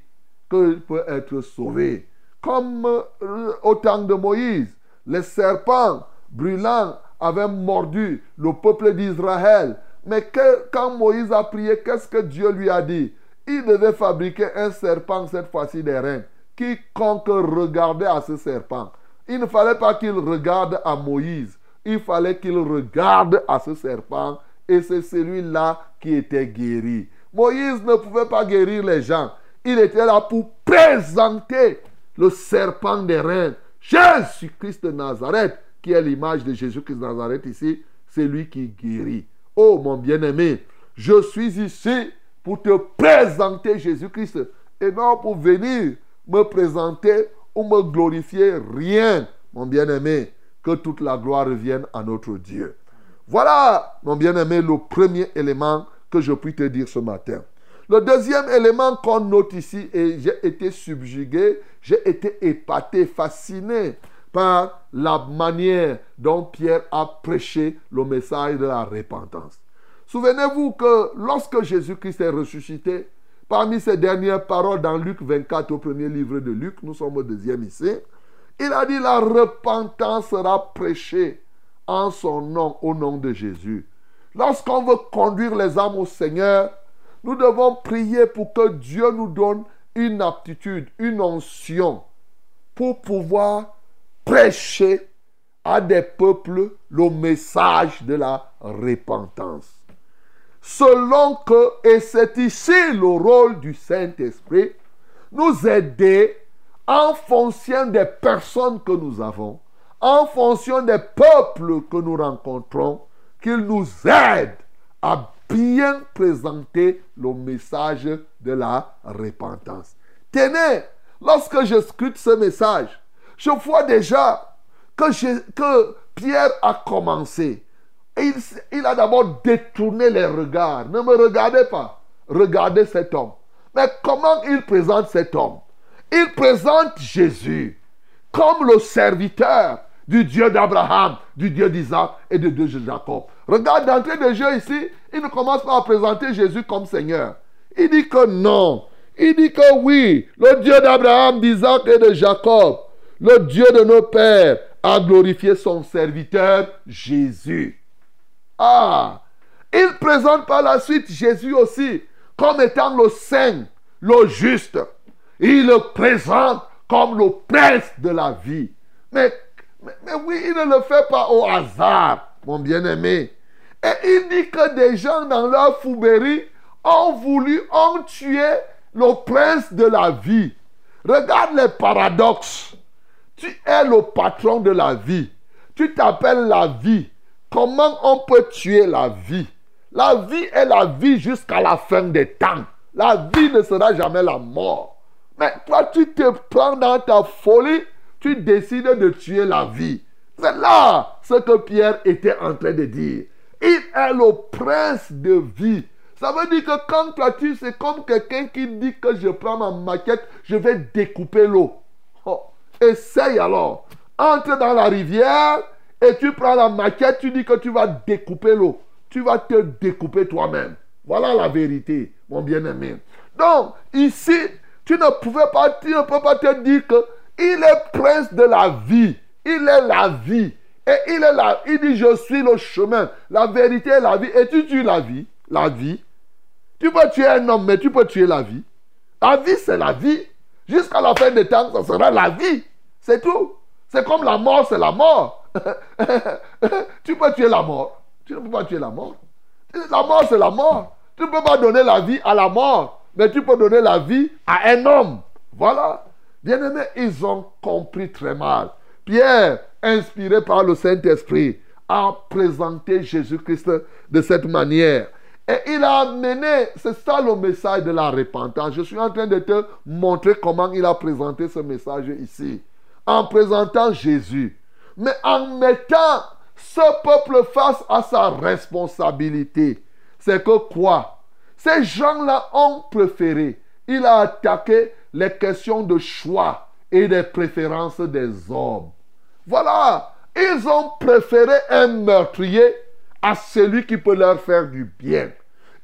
qu'il peut être sauvé. Comme euh, au temps de Moïse, les serpents brûlants avaient mordu le peuple d'Israël. Mais que- quand Moïse a prié, qu'est-ce que Dieu lui a dit? Il devait fabriquer un serpent, cette fois-ci des reins. Quiconque regardait à ce serpent, il ne fallait pas qu'il regarde à Moïse, il fallait qu'il regarde à ce serpent et c'est celui-là qui était guéri. Moïse ne pouvait pas guérir les gens. Il était là pour présenter le serpent des reins, Jésus-Christ de Nazareth, qui est l'image de Jésus-Christ de Nazareth ici, c'est lui qui guérit. Oh mon bien-aimé, je suis ici pour te présenter Jésus-Christ et non pour venir me présenter ou me glorifier rien, mon bien-aimé, que toute la gloire revienne à notre Dieu. Voilà, mon bien-aimé, le premier élément que je puis te dire ce matin. Le deuxième élément qu'on note ici, et j'ai été subjugué, j'ai été épaté, fasciné par la manière dont Pierre a prêché le message de la repentance. Souvenez-vous que lorsque Jésus-Christ est ressuscité, parmi ses dernières paroles dans Luc 24, au premier livre de Luc, nous sommes au deuxième ici, il a dit la repentance sera prêchée en son nom, au nom de Jésus. Lorsqu'on veut conduire les âmes au Seigneur, nous devons prier pour que Dieu nous donne une aptitude, une onction pour pouvoir prêcher à des peuples le message de la repentance. Selon que, et c'est ici le rôle du Saint-Esprit, nous aider en fonction des personnes que nous avons, en fonction des peuples que nous rencontrons, qu'il nous aide à bien présenter le message de la repentance. Tenez, lorsque je scrute ce message, je vois déjà que, Pierre a commencé. Il, il a d'abord détourné les regards. Ne me regardez pas. Regardez cet homme. Mais comment il présente cet homme? Il présente Jésus comme le serviteur du Dieu d'Abraham, du Dieu d'Isaac et du Dieu de Jacob. Regarde d'entrée de jeu ici, il ne commence pas à présenter Jésus comme Seigneur. Il dit que non. Il dit que oui, le Dieu d'Abraham, d'Isaac et de Jacob, le Dieu de nos pères, a glorifié son serviteur Jésus. Ah, il présente par la suite Jésus aussi comme étant le saint, le juste. Il le présente comme le prince de la vie. Mais, mais, mais oui, il ne le fait pas au hasard, mon bien-aimé. Et il dit que des gens dans leur fouberie ont voulu, ont tué le prince de la vie. Regarde les paradoxes. Tu es le patron de la vie. Tu t'appelles la vie. Comment on peut tuer la vie? La vie est la vie jusqu'à la fin des temps. La vie ne sera jamais la mort. Mais toi, tu te prends dans ta folie, tu décides de tuer la vie. C'est là ce que Pierre était en train de dire. Il est le prince de vie. Ça veut dire que quand toi tu, c'est comme quelqu'un qui dit que je prends ma maquette, je vais découper l'eau. Oh, essaye alors. Entre dans la rivière et tu prends la maquette, tu dis que tu vas découper l'eau. Tu vas te découper toi-même. Voilà la vérité, mon bien-aimé. Donc, ici, tu ne pouvais pas, tu ne peux pas te dire que il est prince de la vie. Il est la vie. Et il est là. Il dit, je suis le chemin, la vérité et la vie. Et tu tues la vie. La vie. Tu peux tuer un homme, mais tu peux tuer la vie. La vie, c'est la vie. Jusqu'à la fin des temps, ça sera la vie. C'est tout. C'est comme la mort, c'est la mort. tu peux tuer la mort. Tu ne peux pas tuer la mort. La mort, c'est la mort. Tu ne peux pas donner la vie à la mort, mais tu peux donner la vie à un homme. Voilà. Bien aimés, ils ont compris très mal. Pierre, inspiré par le Saint-Esprit, a présenté Jésus-Christ de cette manière. Et il a amené, c'est ça le message de la repentance. Je suis en train de te montrer comment il a présenté ce message ici. En présentant Jésus. Mais en mettant ce peuple face à sa responsabilité. C'est que quoi? Ces gens-là ont préféré. Il a attaqué les questions de choix et des préférences des hommes. Voilà. Ils ont préféré un meurtrier à celui qui peut leur faire du bien.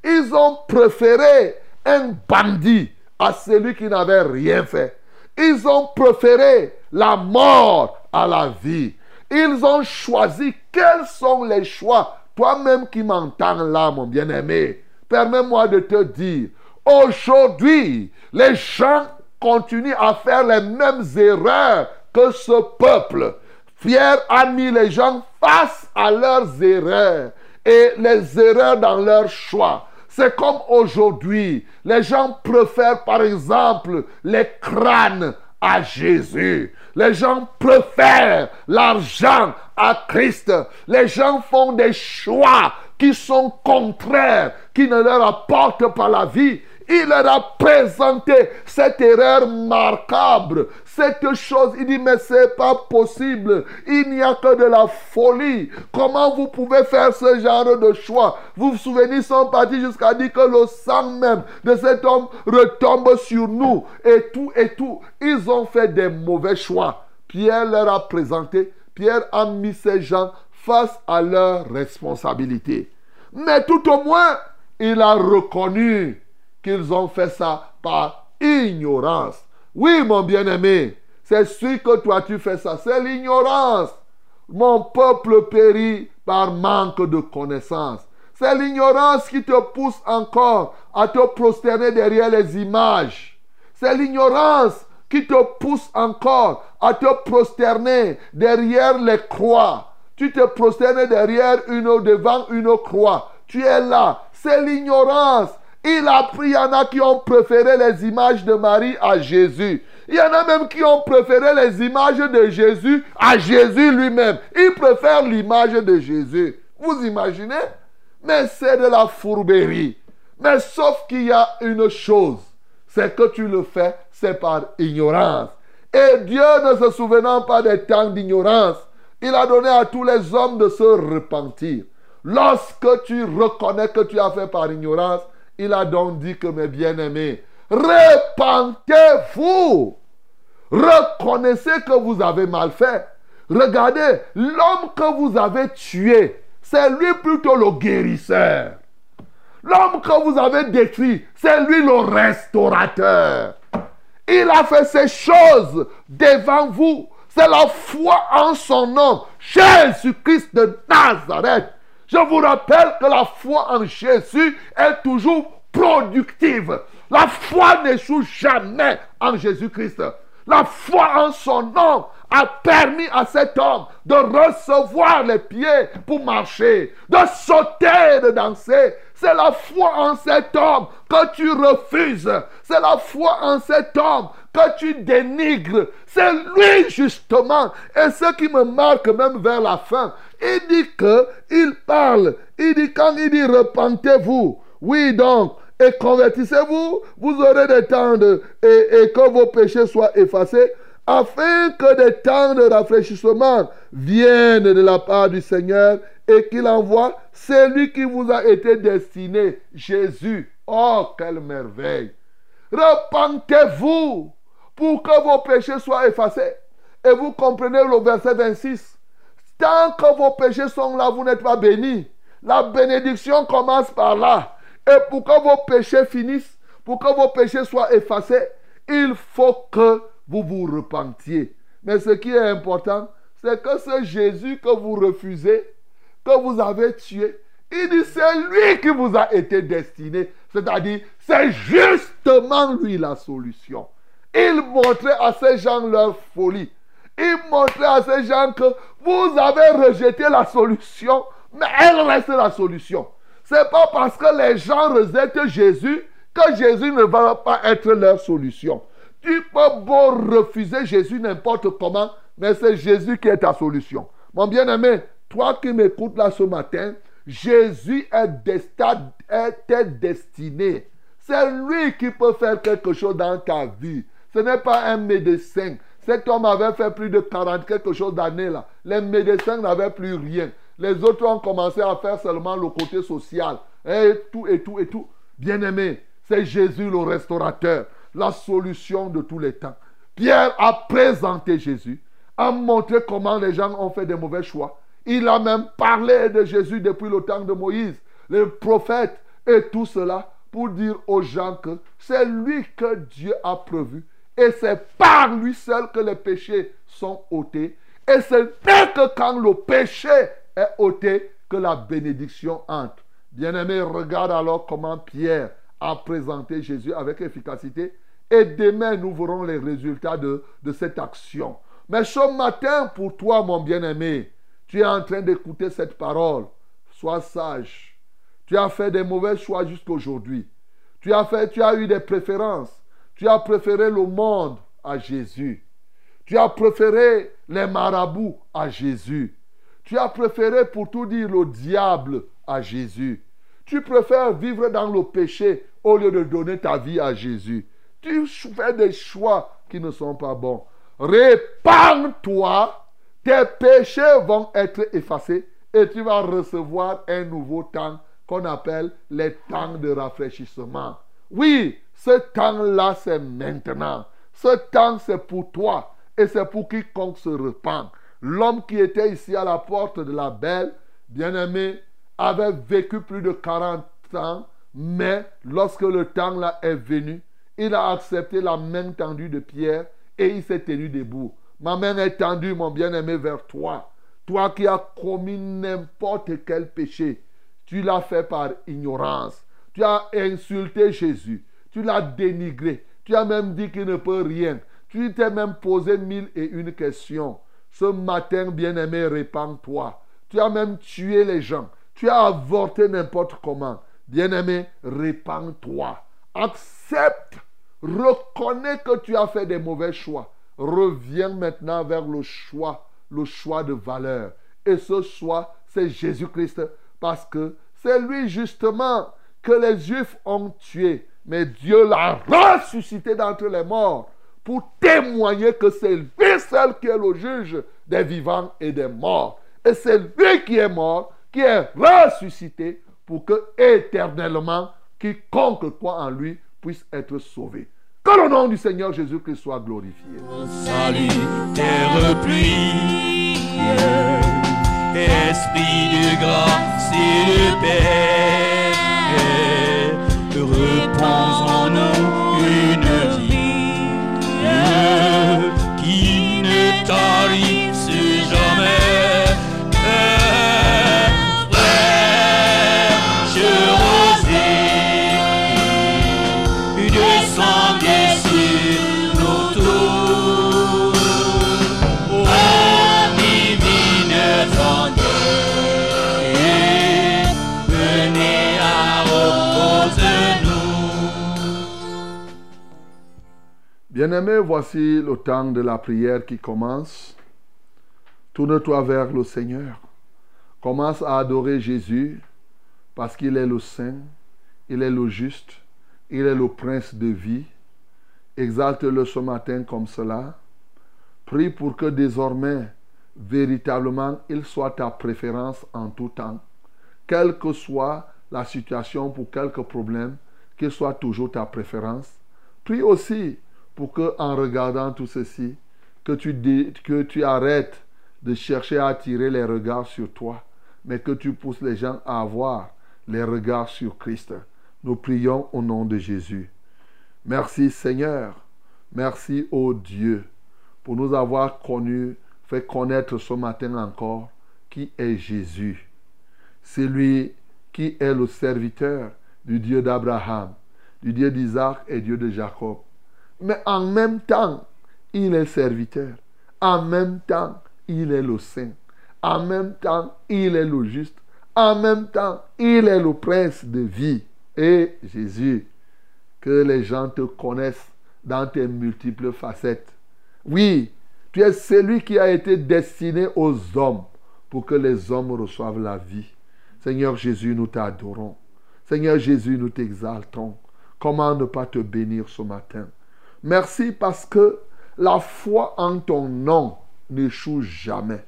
Ils ont préféré un bandit à celui qui n'avait rien fait. Ils ont préféré la mort à la vie. Ils ont choisi quels sont les choix? Toi-même qui m'entends là, mon bien-aimé, permets-moi de te dire, aujourd'hui, les gens continuent à faire les mêmes erreurs que ce peuple. Pierre a mis les gens face à leurs erreurs et les erreurs dans leurs choix. C'est comme aujourd'hui, les gens préfèrent par exemple les crânes à Jésus. Les gens préfèrent l'argent à Christ. Les gens font des choix qui sont contraires, qui ne leur apportent pas la vie. Il leur a présenté cette erreur marquable, cette chose. Il dit, mais c'est pas possible. Il n'y a que de la folie. Comment vous pouvez faire ce genre de choix? Vous vous souvenez, sont partis jusqu'à dire que le sang même de cet homme retombe sur nous. Et tout, et tout. Ils ont fait des mauvais choix. Pierre leur a présenté, Pierre a mis ces gens face à leurs responsabilités. Mais tout au moins, il a reconnu qu'ils ont fait ça par ignorance. Oui, mon bien-aimé, c'est sûr que toi tu fais ça, c'est l'ignorance. Mon peuple périt par manque de connaissance. C'est l'ignorance qui te pousse encore à te prosterner derrière les images. C'est l'ignorance qui te pousse encore à te prosterner derrière les croix. Tu te prosternes derrière une, devant une croix. Tu es là. C'est l'ignorance. Il a pris, il y en a qui ont préféré les images de Marie à Jésus. Il y en a même qui ont préféré les images de Jésus à Jésus lui-même. Ils préfèrent l'image de Jésus. Vous imaginez? Mais c'est de la fourberie. Mais sauf qu'il y a une chose. c'est que tu le fais, c'est par ignorance. Et Dieu ne se souvenant pas des temps d'ignorance, il a donné à tous les hommes de se repentir. Lorsque tu reconnais que tu as fait par ignorance, il a donc dit que mes bien-aimés, repentez-vous. Reconnaissez que vous avez mal fait. Regardez, l'homme que vous avez tué, c'est lui plutôt le guérisseur. L'homme que vous avez détruit, c'est lui le restaurateur. Il a fait ces choses devant vous. C'est la foi en son nom, Jésus-Christ de Nazareth. Je vous rappelle que la foi en Jésus est toujours productive. La foi n'échoue jamais en Jésus-Christ. La foi en son nom a permis à cet homme de recevoir les pieds pour marcher, de sauter, de danser. C'est la foi en cet homme que tu refuses. C'est la foi en cet homme que tu dénigres. C'est lui justement. Et ce qui me marque même vers la fin, il dit que il parle. Il dit quand il dit repentez-vous. Oui donc, et convertissez-vous, vous aurez des temps de, et, et que vos péchés soient effacés, afin que des temps de rafraîchissement viennent de la part du Seigneur et qu'il envoie celui qui vous a été destiné, Jésus. Oh, quelle merveille! Repentez-vous pour que vos péchés soient effacés. Et vous comprenez le verset 26. Tant que vos péchés sont là, vous n'êtes pas bénis. La bénédiction commence par là. Et pour que vos péchés finissent, pour que vos péchés soient effacés, il faut que vous vous repentiez. Mais ce qui est important, c'est que ce Jésus que vous refusez, que vous avez tué, il dit c'est lui qui vous a été destiné. C'est-à-dire, c'est justement lui la solution. Il montrait à ces gens leur folie. Il montrait à ces gens que vous avez rejeté la solution, mais elle reste la solution. C'est pas parce que les gens rejettent Jésus que Jésus ne va pas être leur solution. Tu peux beau refuser Jésus n'importe comment, mais c'est Jésus qui est ta solution. Mon bien-aimé, toi qui m'écoutes là ce matin, Jésus est, destin, est destiné. C'est lui qui peut faire quelque chose dans ta vie. Ce n'est pas un médecin. Cet homme avait fait plus de 40 quelque chose d'années là. Les médecins n'avaient plus rien. Les autres ont commencé à faire seulement le côté social. Et tout, et tout, et tout. Bien-aimé, c'est Jésus le restaurateur, la solution de tous les temps. Pierre a présenté Jésus, a montré comment les gens ont fait des mauvais choix. Il a même parlé de Jésus depuis le temps de Moïse, les prophètes et tout cela pour dire aux gens que c'est lui que Dieu a prévu et c'est par lui seul que les péchés sont ôtés. Et ce n'est que quand le péché est ôté que la bénédiction entre. Bien-aimé, regarde alors comment Pierre a présenté Jésus avec efficacité. Et demain, nous verrons les résultats de, de cette action. Mais ce matin, pour toi, mon bien-aimé, tu es en train d'écouter cette parole. Sois sage. Tu as fait des mauvais choix jusqu'aujourd'hui. Tu tu as eu des préférences. Tu as préféré le monde à Jésus. Tu as préféré les marabouts à Jésus. Tu as préféré, pour tout dire, le diable à Jésus. Tu préfères vivre dans le péché au lieu de donner ta vie à Jésus. Tu fais des choix qui ne sont pas bons. Répands-toi, tes péchés vont être effacés et tu vas recevoir un nouveau temps qu'on appelle les temps de rafraîchissement. Oui, ce temps-là, c'est maintenant. Ce temps, c'est pour toi et c'est pour quiconque se repent. L'homme qui était ici à la porte de la belle, bien-aimé, avait vécu plus de 40 ans, mais lorsque le temps là est venu, il a accepté la main tendue de Pierre et il s'est tenu debout. Ma main est tendue, mon bien-aimé, vers toi. Toi qui as commis n'importe quel péché, tu l'as fait par ignorance. Tu as insulté Jésus. Tu l'as dénigré. Tu as même dit qu'il ne peut rien. Tu t'es même posé mille et une questions. Ce matin, bien-aimé, répands-toi. Tu as même tué les gens. Tu as avorté n'importe comment. Bien-aimé, répands-toi. Accepte. Reconnais que tu as fait des mauvais choix. Reviens maintenant vers le choix, le choix de valeur. Et ce choix, c'est Jésus-Christ. Parce que c'est lui justement que les Juifs ont tué. Mais Dieu l'a ressuscité d'entre les morts pour témoigner que c'est lui seul qui est le juge des vivants et des morts. Et c'est lui qui est mort, qui est ressuscité pour que éternellement quiconque croit en lui puisse être sauvé. Que le nom du Seigneur Jésus-Christ soit glorifié. salutaire pluie. Esprit repose en nous Bien-aimé, voici le temps de la prière qui commence. Tourne-toi vers le Seigneur. Commence à adorer Jésus parce qu'il est le Saint, il est le juste, il est le Prince de vie. Exalte-le ce matin comme cela. Prie pour que désormais, véritablement, il soit ta préférence en tout temps. Quelle que soit la situation pour quelque problème, qu'il soit toujours ta préférence. Prie aussi pour que, en regardant tout ceci, que tu, que tu arrêtes de chercher à attirer les regards sur toi, mais que tu pousses les gens à avoir les regards sur Christ. Nous prions au nom de Jésus. Merci Seigneur. Merci ô Dieu pour nous avoir connus, fait connaître ce matin encore qui est Jésus. C'est lui qui est le serviteur du Dieu d'Abraham, du Dieu d'Isaac et Dieu de Jacob. Mais en même temps, il est serviteur. En même temps, il est le saint. En même temps, il est le juste. En même temps, il est le prince de vie. Et Jésus, que les gens te connaissent dans tes multiples facettes. Oui, tu es celui qui a été destiné aux hommes pour que les hommes reçoivent la vie. Seigneur Jésus, nous t'adorons. Seigneur Jésus, nous t'exaltons. Comment ne pas te bénir ce matin? Merci parce que la foi en ton nom n'échoue jamais.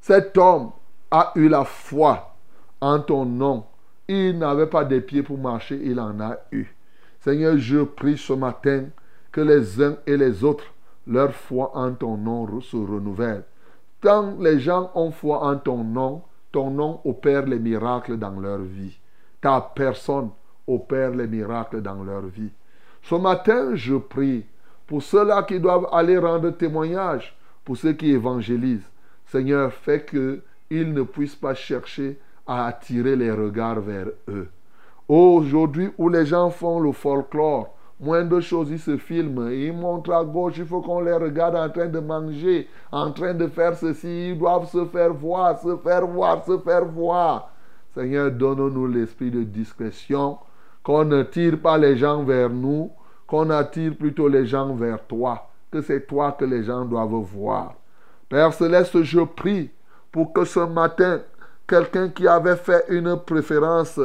Cet homme a eu la foi en ton nom. Il n'avait pas des pieds pour marcher, il en a eu. Seigneur, je prie ce matin que les uns et les autres, leur foi en ton nom se renouvelle. Quand les gens ont foi en ton nom, ton nom opère les miracles dans leur vie. Ta personne opère les miracles dans leur vie. Ce matin, je prie pour ceux-là qui doivent aller rendre témoignage, pour ceux qui évangélisent. Seigneur, fais qu'ils ne puissent pas chercher à attirer les regards vers eux. Aujourd'hui, où les gens font le folklore, moins de choses, ils se filment, ils montrent à gauche, il faut qu'on les regarde en train de manger, en train de faire ceci, ils doivent se faire voir, se faire voir, se faire voir. Seigneur, donne-nous l'esprit de discrétion, qu'on ne tire pas les gens vers nous, qu'on attire plutôt les gens vers toi, que c'est toi que les gens doivent voir. Père céleste, je prie pour que ce matin, quelqu'un qui avait fait une préférence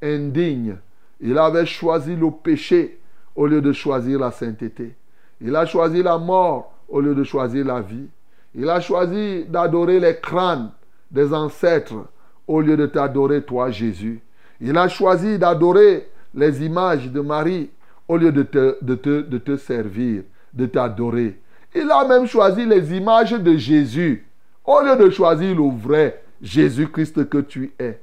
indigne, il avait choisi le péché au lieu de choisir la sainteté. Il a choisi la mort au lieu de choisir la vie. Il a choisi d'adorer les crânes des ancêtres au lieu de t'adorer toi, Jésus. Il a choisi d'adorer les images de Marie au lieu de te, de te, de te servir, de t'adorer. Il a même choisi les images de Jésus au lieu de choisir le vrai Jésus-Christ que tu es.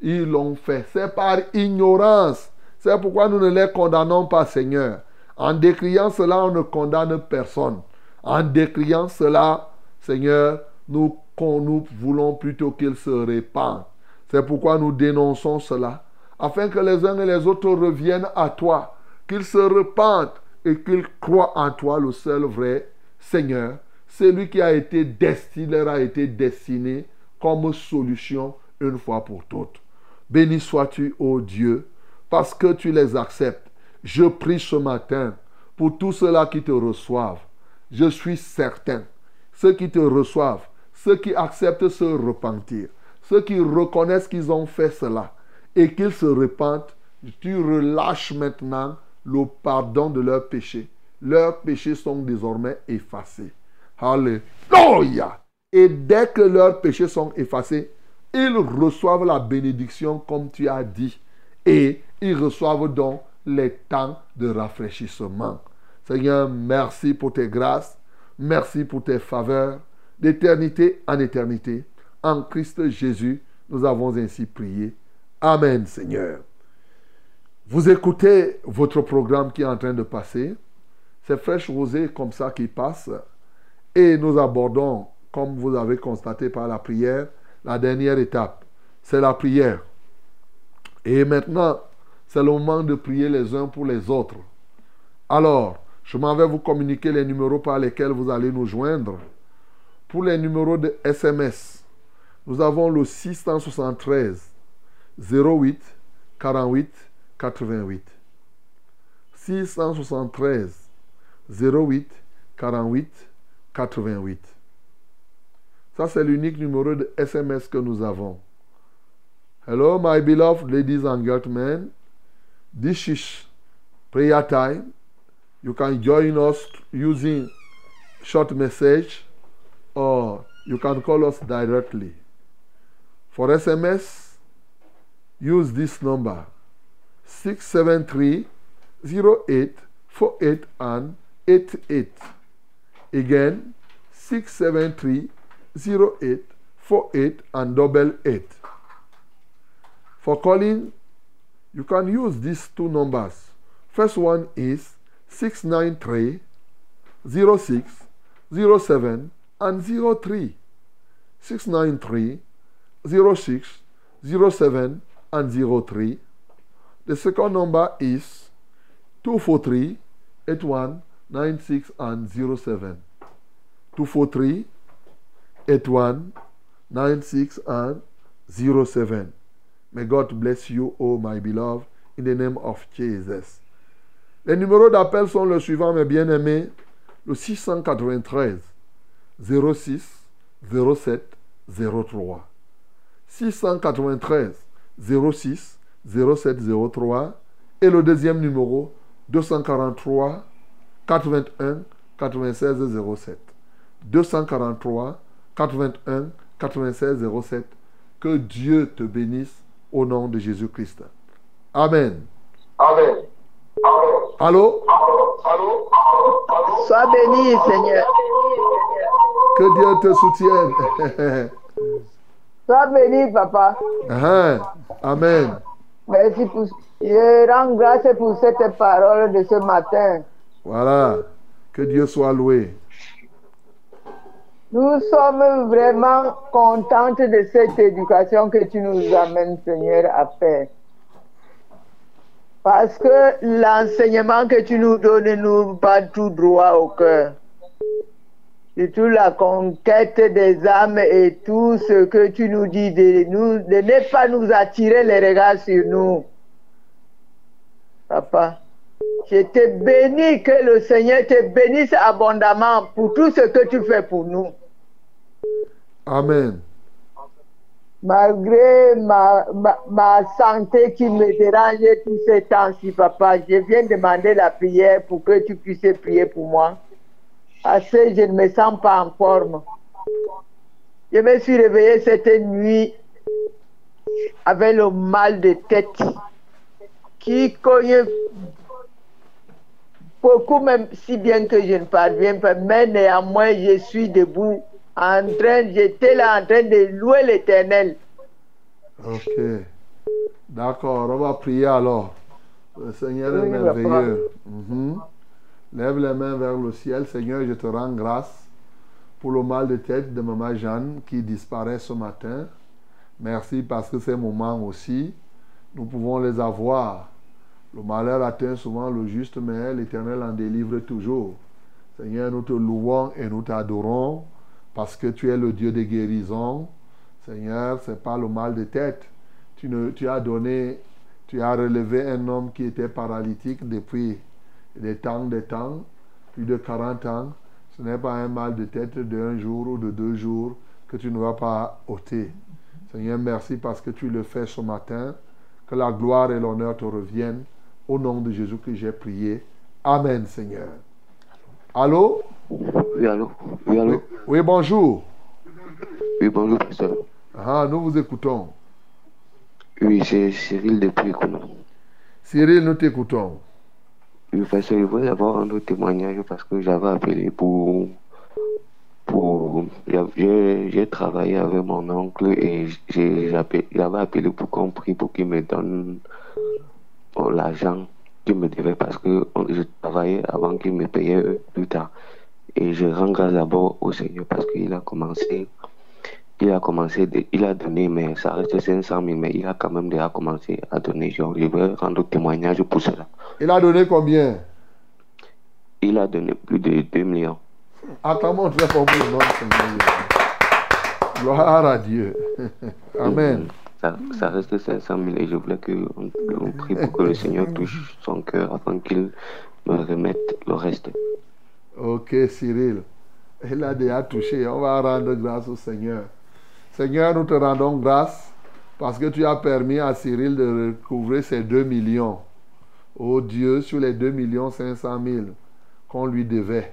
Ils l'ont fait. C'est par ignorance. C'est pourquoi nous ne les condamnons pas, Seigneur. En décriant cela, on ne condamne personne. En décriant cela, Seigneur, nous, nous voulons plutôt qu'ils se répandent. C'est pourquoi nous dénonçons cela. Afin que les uns et les autres reviennent à toi. Qu'ils se repentent et qu'ils croient en toi, le seul vrai Seigneur. Celui qui a été destiné, leur a été destiné comme solution une fois pour toutes. Béni sois-tu, ô Dieu, parce que tu les acceptes. Je prie ce matin pour tous ceux-là qui te reçoivent. Je suis certain, ceux qui te reçoivent, ceux qui acceptent se repentir, ceux qui reconnaissent qu'ils ont fait cela et qu'ils se repentent, tu relâches maintenant le pardon de leurs péchés. Leurs péchés sont désormais effacés. Alléluia. Et dès que leurs péchés sont effacés, ils reçoivent la bénédiction comme tu as dit. Et ils reçoivent donc les temps de rafraîchissement. Seigneur, merci pour tes grâces. Merci pour tes faveurs. D'éternité en éternité. En Christ Jésus, nous avons ainsi prié. Amen, Seigneur. Vous écoutez votre programme qui est en train de passer. C'est Fraîche Rosée comme ça qui passe. Et nous abordons, comme vous avez constaté par la prière, la dernière étape. C'est la prière. Et maintenant, c'est le moment de prier les uns pour les autres. Alors, je m'en vais vous communiquer les numéros par lesquels vous allez nous joindre. Pour les numéros de SMS, nous avons le 673 08 48 88. 673 08 48 88. Ça, c'est l'unique numéro de SMS que nous avons. Hello, my beloved ladies and gentlemen. This is prayer time. You can join us using short message or you can call us directly. For SMS, use this number 673 08 48 and 88. Again, 673 08 48 and double 8. For calling, you can use these two numbers. First one is 693 06 07 and 03. 693 06 07 and 03. The second number is 243 81 96 and 07. 243 81 96 and 07. May God bless you, oh my beloved, in the name of Jesus. Les numéros d'appel sont le suivant, mes bien-aimés. Le 693 06 07 03. 693 06 07 03. Et le deuxième numéro 243 81 96 07. 243 81 96 07. Que Dieu te bénisse au nom de Jésus-Christ. Amen. Amen. Allô? Sois béni, Seigneur. Que Dieu te soutienne. Sois béni, Papa. Ah, Amen. Merci pour. Je rends grâce pour cette parole de ce matin. Voilà. Que Dieu soit loué. Nous sommes vraiment contentes de cette éducation que tu nous amènes, Seigneur, à faire. Parce que l'enseignement que tu nous donnes nous va tout droit au cœur. Surtout la conquête des âmes et tout ce que tu nous dis de, nous, de ne pas nous attirer les regards sur nous. Papa, je te bénis que le Seigneur te bénisse abondamment pour tout ce que tu fais pour nous. Amen. Malgré ma, ma, ma santé qui me dérange tous ces temps-ci, papa, je viens demander la prière pour que tu puisses prier pour moi. Parce que je ne me sens pas en forme. Je me suis réveillée cette nuit avec le mal de tête qui cogne beaucoup, même si bien que je ne parviens pas. Mais néanmoins, je suis debout en train, j'étais là en train de louer l'éternel. Ok. D'accord, on va prier alors. Le Seigneur est Oui, merveilleux. Lève les mains vers le ciel. Seigneur, je te rends grâce pour le mal de tête de Maman Jeanne qui disparaît ce matin. Merci parce que ces moments aussi, nous pouvons les avoir. Le malheur atteint souvent le juste, mais l'Éternel en délivre toujours. Seigneur, nous te louons et nous t'adorons parce que tu es le Dieu des guérisons. Seigneur, ce n'est pas le mal de tête. Tu as donné, tu as relevé un homme qui était paralytique depuis des temps, des temps, plus de 40 ans. Ce n'est pas un mal de tête d'un jour ou de deux jours que tu ne vas pas ôter. Seigneur, merci parce que tu le fais ce matin. Que la gloire et l'honneur te reviennent Au nom de Jésus que j'ai prié. Amen, Seigneur. Allô? Oui, allô? Oui, allô? Oui, bonjour. Oui, bonjour, pasteur. Ah, nous vous écoutons. Oui, c'est Cyril depuis. Cyril, nous t'écoutons. Je voulais avoir un autre témoignage parce que j'avais appelé pour. pour j'ai travaillé avec mon oncle et j'avais appelé pour qu'on prie pour qu'il me donne l'argent qu'il me devait parce que je travaillais avant qu'il me payait plus tard. Et je rends grâce d'abord au Seigneur parce qu'il a commencé, il a commencé, de- il a donné, mais ça reste 500 000, mais il a quand même déjà commencé à donner. Genre, je veux rendre témoignage pour cela. Il a donné combien? Il a donné plus de 2 millions. Acclamons très fort pour Seigneur. Gloire à Dieu. Amen. Ça, ça reste 500 000 et je voulais qu'on on prie pour que le Seigneur touche son cœur afin qu'il me remette le reste. Ok, Cyril. Il a déjà touché. On va rendre grâce au Seigneur. Seigneur, nous te rendons grâce parce que tu as permis à Cyril de recouvrer ses 2 millions. Oh Dieu, sur les 2 millions 500 000 qu'on lui devait.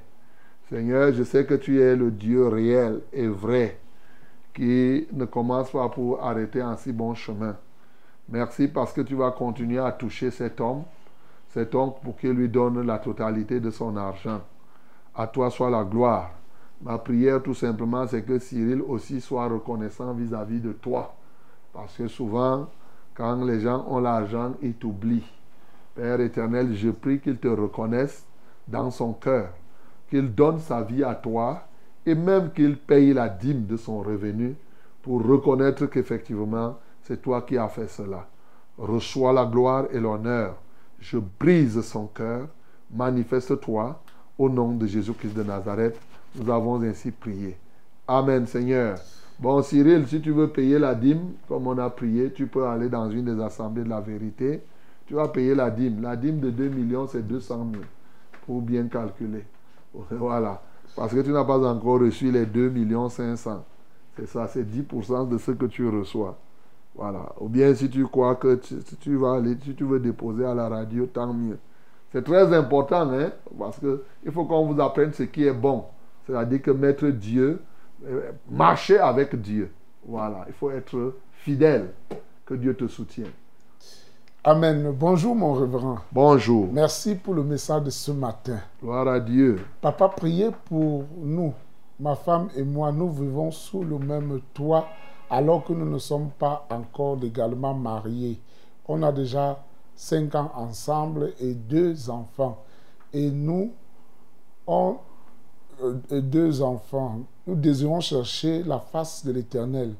Seigneur, je sais que tu es le Dieu réel et vrai qui ne commence pas pour arrêter en si bon chemin. Merci parce que tu vas continuer à toucher cet homme, cet homme pour qu'il lui donne la totalité de son argent. À toi soit la gloire. Ma prière tout simplement, c'est que Cyril aussi soit reconnaissant vis-à-vis de toi. Parce que souvent, quand les gens ont l'argent, ils t'oublient. Père éternel, je prie qu'il te reconnaisse dans son cœur, qu'il donne sa vie à toi et même qu'il paye la dîme de son revenu pour reconnaître qu'effectivement, c'est toi qui as fait cela. Reçois la gloire et l'honneur. Je brise son cœur. Manifeste-toi au nom de Jésus-Christ de Nazareth. Nous avons ainsi prié. Amen, Seigneur. Bon, Cyril, si tu veux payer la dîme, comme on a prié, tu peux aller dans une des assemblées de la vérité. Tu vas payer la dîme. La dîme de 2 millions, c'est 200 000. Pour bien calculer. Voilà. Parce que tu n'as pas encore reçu les 2 millions 500. C'est ça, c'est 10% de ce que tu reçois. Voilà. Ou bien si tu crois que tu, vas aller, si tu veux déposer à la radio, tant mieux. C'est très important, hein, parce que il faut qu'on vous apprenne ce qui est bon. C'est-à-dire que mettre Dieu, euh, marcher avec Dieu. Voilà. Il faut être fidèle. Que Dieu te soutienne. Amen. Bonjour mon révérend. Bonjour. Merci pour le message de ce matin. Gloire à Dieu. Papa, priez pour nous. Ma femme et moi, nous vivons sous le même toit alors que nous ne sommes pas encore légalement mariés. On a déjà cinq ans ensemble et deux enfants. Et nous, on, deux enfants, nous désirons chercher la face de l'Éternel.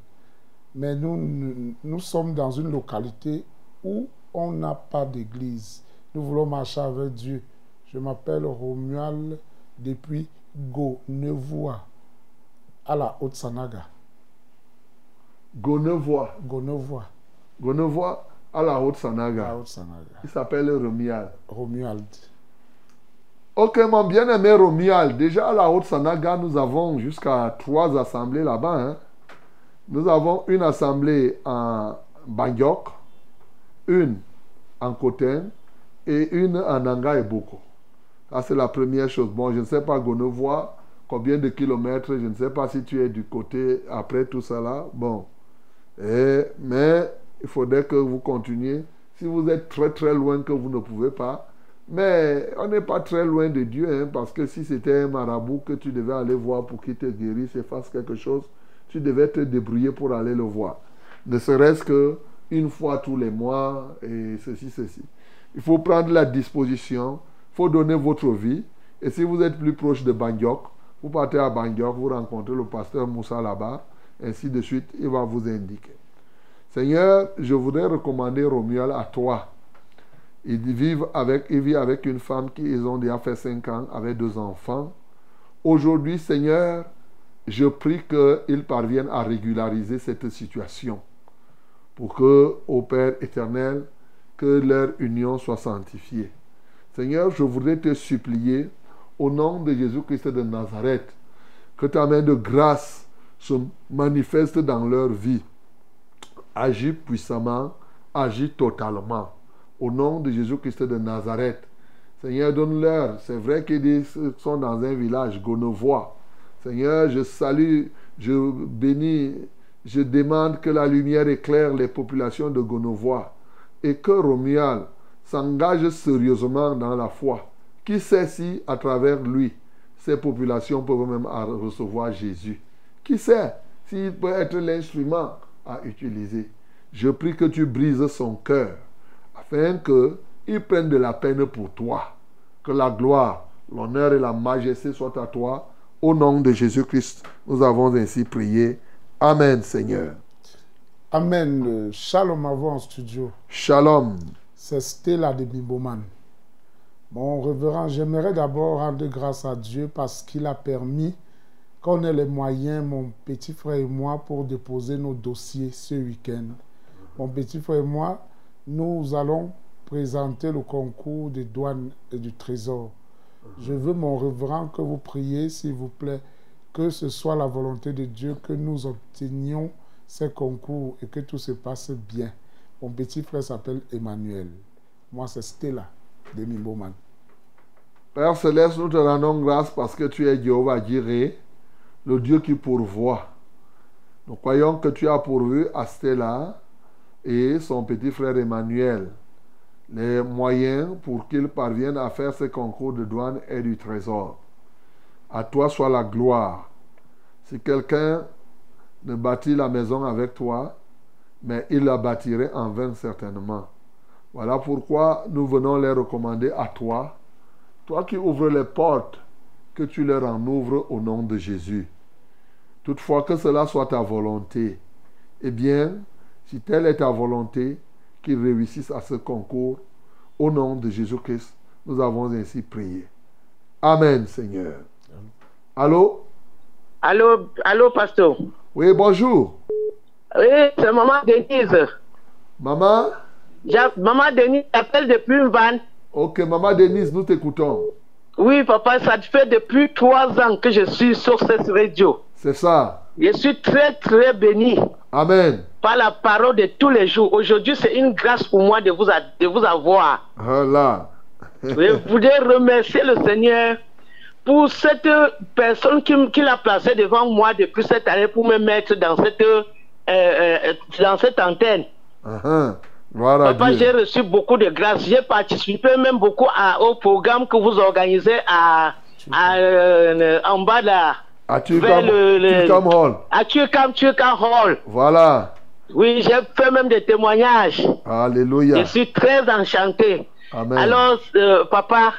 Mais nous, nous, nous sommes dans une localité où on n'a pas d'église. Nous voulons marcher avec Dieu. Je m'appelle Romuald depuis Gonevoa, à la Haute-Sanaga. Gonevoa, Gonevoa à la Haute-Sanaga. Il s'appelle Romial. Romuald. Ok, mon bien-aimé Romial, déjà à la Haute-Sanaga, nous avons jusqu'à trois assemblées là-bas. hein. Nous avons une assemblée en Bangyok, une en Koten et une en Nanga et Boko. Ça, c'est la première chose. Bon, je ne sais pas, Gonevoie, combien de kilomètres, je ne sais pas si tu es du côté après tout cela. Bon. Et, mais il faudrait que vous continuiez. Si vous êtes très très loin que vous ne pouvez pas, mais on n'est pas très loin de Dieu, hein, parce que si c'était un marabout que tu devais aller voir pour qu'il te guérisse et fasse quelque chose, tu devais te débrouiller pour aller le voir. Ne serait-ce que une fois tous les mois et ceci, ceci. Il faut prendre la disposition, il faut donner votre vie. Et si vous êtes plus proche de Bangyok, vous partez à Bangyok, vous rencontrez le pasteur Moussa là-bas, ainsi de suite, il va vous indiquer. Seigneur, je voudrais recommander Romuald à toi. Il vit avec, vit avec une femme qui, ils ont déjà fait 5 ans, avec deux enfants. Aujourd'hui, Seigneur, je prie qu'ils parviennent à régulariser cette situation pour que, au Père éternel, que leur union soit sanctifiée. Seigneur, je voudrais te supplier, au nom de Jésus-Christ de Nazareth, que ta main de grâce se manifeste dans leur vie. Agis puissamment, agis totalement. Au nom de Jésus-Christ de Nazareth. Seigneur, donne-leur. C'est vrai qu'ils sont dans un village, Gonovois. Seigneur, je salue, je bénis, je demande que la lumière éclaire les populations de Gonovois et que Romuald s'engage sérieusement dans la foi. Qui sait si, à travers lui, ces populations peuvent même recevoir Jésus? Qui sait s'il peut être l'instrument à utiliser? Je prie que tu brises son cœur afin qu'il prenne de la peine pour toi. Que la gloire, l'honneur et la majesté soient à toi. Au nom de Jésus-Christ, nous avons ainsi prié. Amen, Seigneur. Amen. Shalom à vous en studio. Shalom. C'est Stella de Biboman. Mon révérend, j'aimerais d'abord rendre grâce à Dieu parce qu'il a permis qu'on ait les moyens, mon petit frère et moi, pour déposer nos dossiers ce week-end. Mon petit frère et moi, nous allons présenter le concours des douanes et du trésor. Je veux, mon révérend, que vous priez, s'il vous plaît, que ce soit la volonté de Dieu que nous obtenions ces concours et que tout se passe bien. Mon petit frère s'appelle Emmanuel. Moi, c'est Stella de Mimboman. Père Céleste, nous te rendons grâce parce que tu es Jéhovah Jireh, le Dieu qui pourvoit. Nous croyons que tu as pourvu à Stella et son petit frère Emmanuel les moyens pour qu'ils parviennent à faire ce concours de douane et du trésor. À toi soit la gloire. Si quelqu'un ne bâtit la maison avec toi, mais il la bâtirait en vain certainement. Voilà pourquoi nous venons les recommander à toi, toi qui ouvres les portes, que tu leur en ouvres au nom de Jésus. Toutefois que cela soit ta volonté, eh bien, si telle est ta volonté, qu'ils réussissent à ce concours, au nom de Jésus-Christ, nous avons ainsi prié. Amen, Seigneur. Allô? Allô, allô, pasteur. Oui, bonjour. Oui, c'est maman Denise. Maman? Maman Denise appelle depuis une vanne. Ok, maman Denise, nous t'écoutons. Oui, papa, ça fait depuis trois ans que je suis sur cette radio. C'est ça. Je suis très, très béni. Amen. Par la parole de tous les jours. Aujourd'hui, c'est une grâce pour moi de vous, de vous avoir. Voilà. je voudrais remercier le Seigneur pour cette personne qui, qui l'a placé devant moi depuis cette année pour me mettre dans cette, euh, euh, dans cette antenne. Uh-huh. Papa, j'ai reçu beaucoup de grâce. J'ai participé même beaucoup à, au programme que vous organisez à, à euh, en bas là. À Turcam, Hall. À Turcam Hall. Voilà. Oui, j'ai fait même des témoignages. Alléluia. Je suis très enchanté. Amen. Alors, euh, papa,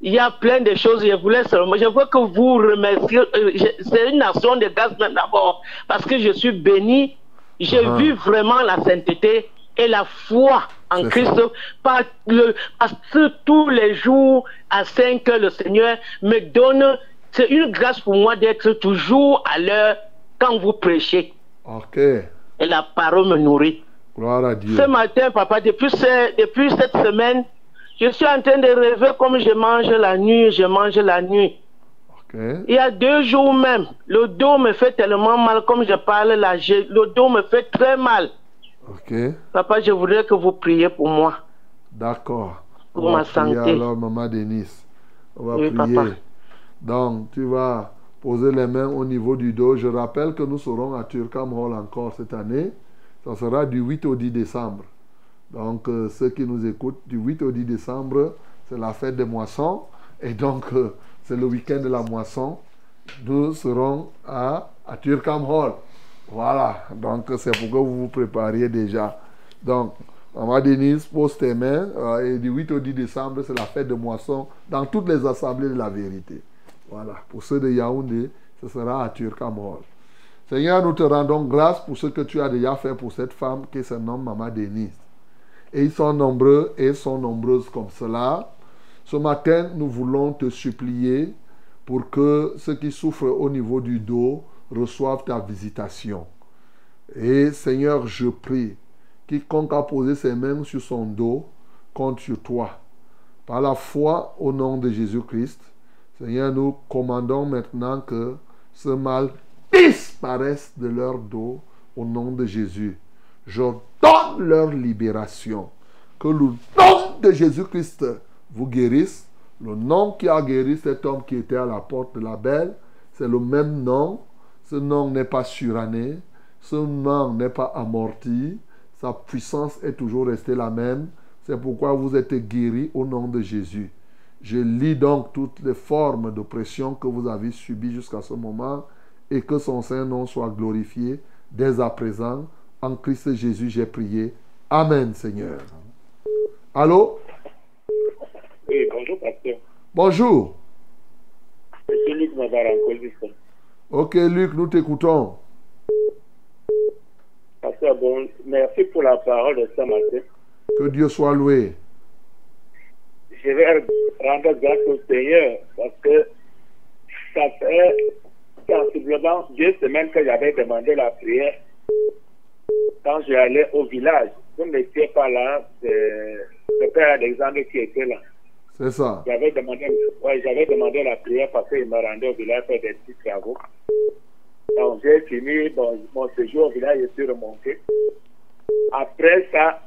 il y a plein de choses. Je voulais seulement, je veux que vous remerciez. Euh, c'est une nation de grâce d'abord, parce que je suis béni. J'ai Uh-huh. vu vraiment la sainteté et la foi en Christ. Par le- parce que tous les jours, à 5 heures, le Seigneur me donne. C'est une grâce pour moi d'être toujours à l'heure quand vous prêchez. Ok. Et la parole me nourrit. Gloire à Dieu. Ce matin, papa, depuis, ce- depuis cette semaine, je suis en train de rêver comme je mange la nuit, je mange la nuit. Ok. Il y a deux jours même, le dos me fait tellement mal, comme je parle là, je- le dos me fait très mal. Ok. Papa, je voudrais que vous priez pour moi. D'accord. Pour On va ma prier santé. alors, maman Denise. On va Oui, prier. papa. Donc, tu vas poser les mains au niveau du dos. Je rappelle que nous serons à Turcam Hall encore cette année. Ça sera du 8 au 10 décembre. Donc, euh, ceux qui nous écoutent, du 8 au 10 décembre, c'est la fête des moissons. Et donc, euh, c'est le week-end de la moisson. Nous serons à, à Turcam Hall. Voilà. Donc, c'est pour que vous vous prépariez déjà. Donc, Maman Denise, pose tes mains. euh, et du 8 au 10 décembre, c'est la fête de moisson dans toutes les assemblées de la vérité. Voilà. Pour ceux de Yaoundé, ce sera à Turcam Hall. Seigneur, nous te rendons grâce pour ce que tu as déjà fait pour cette femme qui se nomme Maman Denise. Et ils sont nombreux et sont nombreuses comme cela. Ce matin, nous voulons te supplier pour que ceux qui souffrent au niveau du dos reçoivent ta visitation. Et Seigneur, je prie, quiconque a posé ses mains sur son dos, compte sur toi. Par la foi au nom de Jésus-Christ, Seigneur, nous commandons maintenant que ce mal disparaisse de leur dos au nom de Jésus. J'ordonne leur libération. Que le nom de Jésus-Christ vous guérisse. Le nom qui a guéri cet homme qui était à la porte de la belle, c'est le même nom. Ce nom n'est pas suranné. Ce nom n'est pas amorti. Sa puissance est toujours restée la même. C'est pourquoi vous êtes guéris au nom de Jésus. Je lis donc toutes les formes d'oppression que vous avez subies jusqu'à ce moment et que son Saint-Nom soit glorifié dès à présent. En Christ Jésus, j'ai prié. Amen, Seigneur. Allô? Oui, bonjour, pasteur. Bonjour. Monsieur Luc. Ok, Luc, nous t'écoutons. Pasteur, bon, merci pour la parole de ce matin. Que Dieu soit loué. Je vais rendre grâce au Seigneur parce que ça fait sensiblement deux semaines que j'avais demandé la prière quand j'allais au village. Vous n'étiez pas là, c'est le père Alexandre qui était là. C'est ça. J'avais demandé, ouais, j'avais demandé la prière parce qu'il me rendait au village faire des petits travaux. Donc j'ai fini bon, mon séjour au village, je suis remonté. Après ça,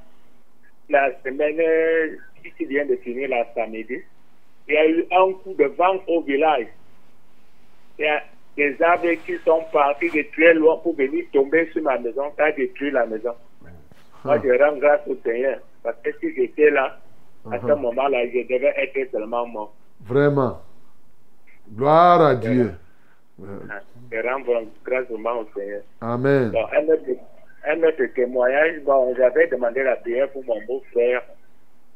la semaine qui vient de finir la samedi, il y a eu un coup de vent au village. Il y a des arbres qui sont partis de très loin pour venir tomber sur ma maison, ça a détruit la maison. Moi, je rends grâce au Seigneur parce que si j'étais là, à ce Mhm. moment-là, je devais être seulement mort. Vraiment. Gloire à Dieu. Je rends grâce vraiment au Seigneur. Amen. Bon, un, autre, un autre témoignage, bon, j'avais demandé la prière pour mon beau-frère,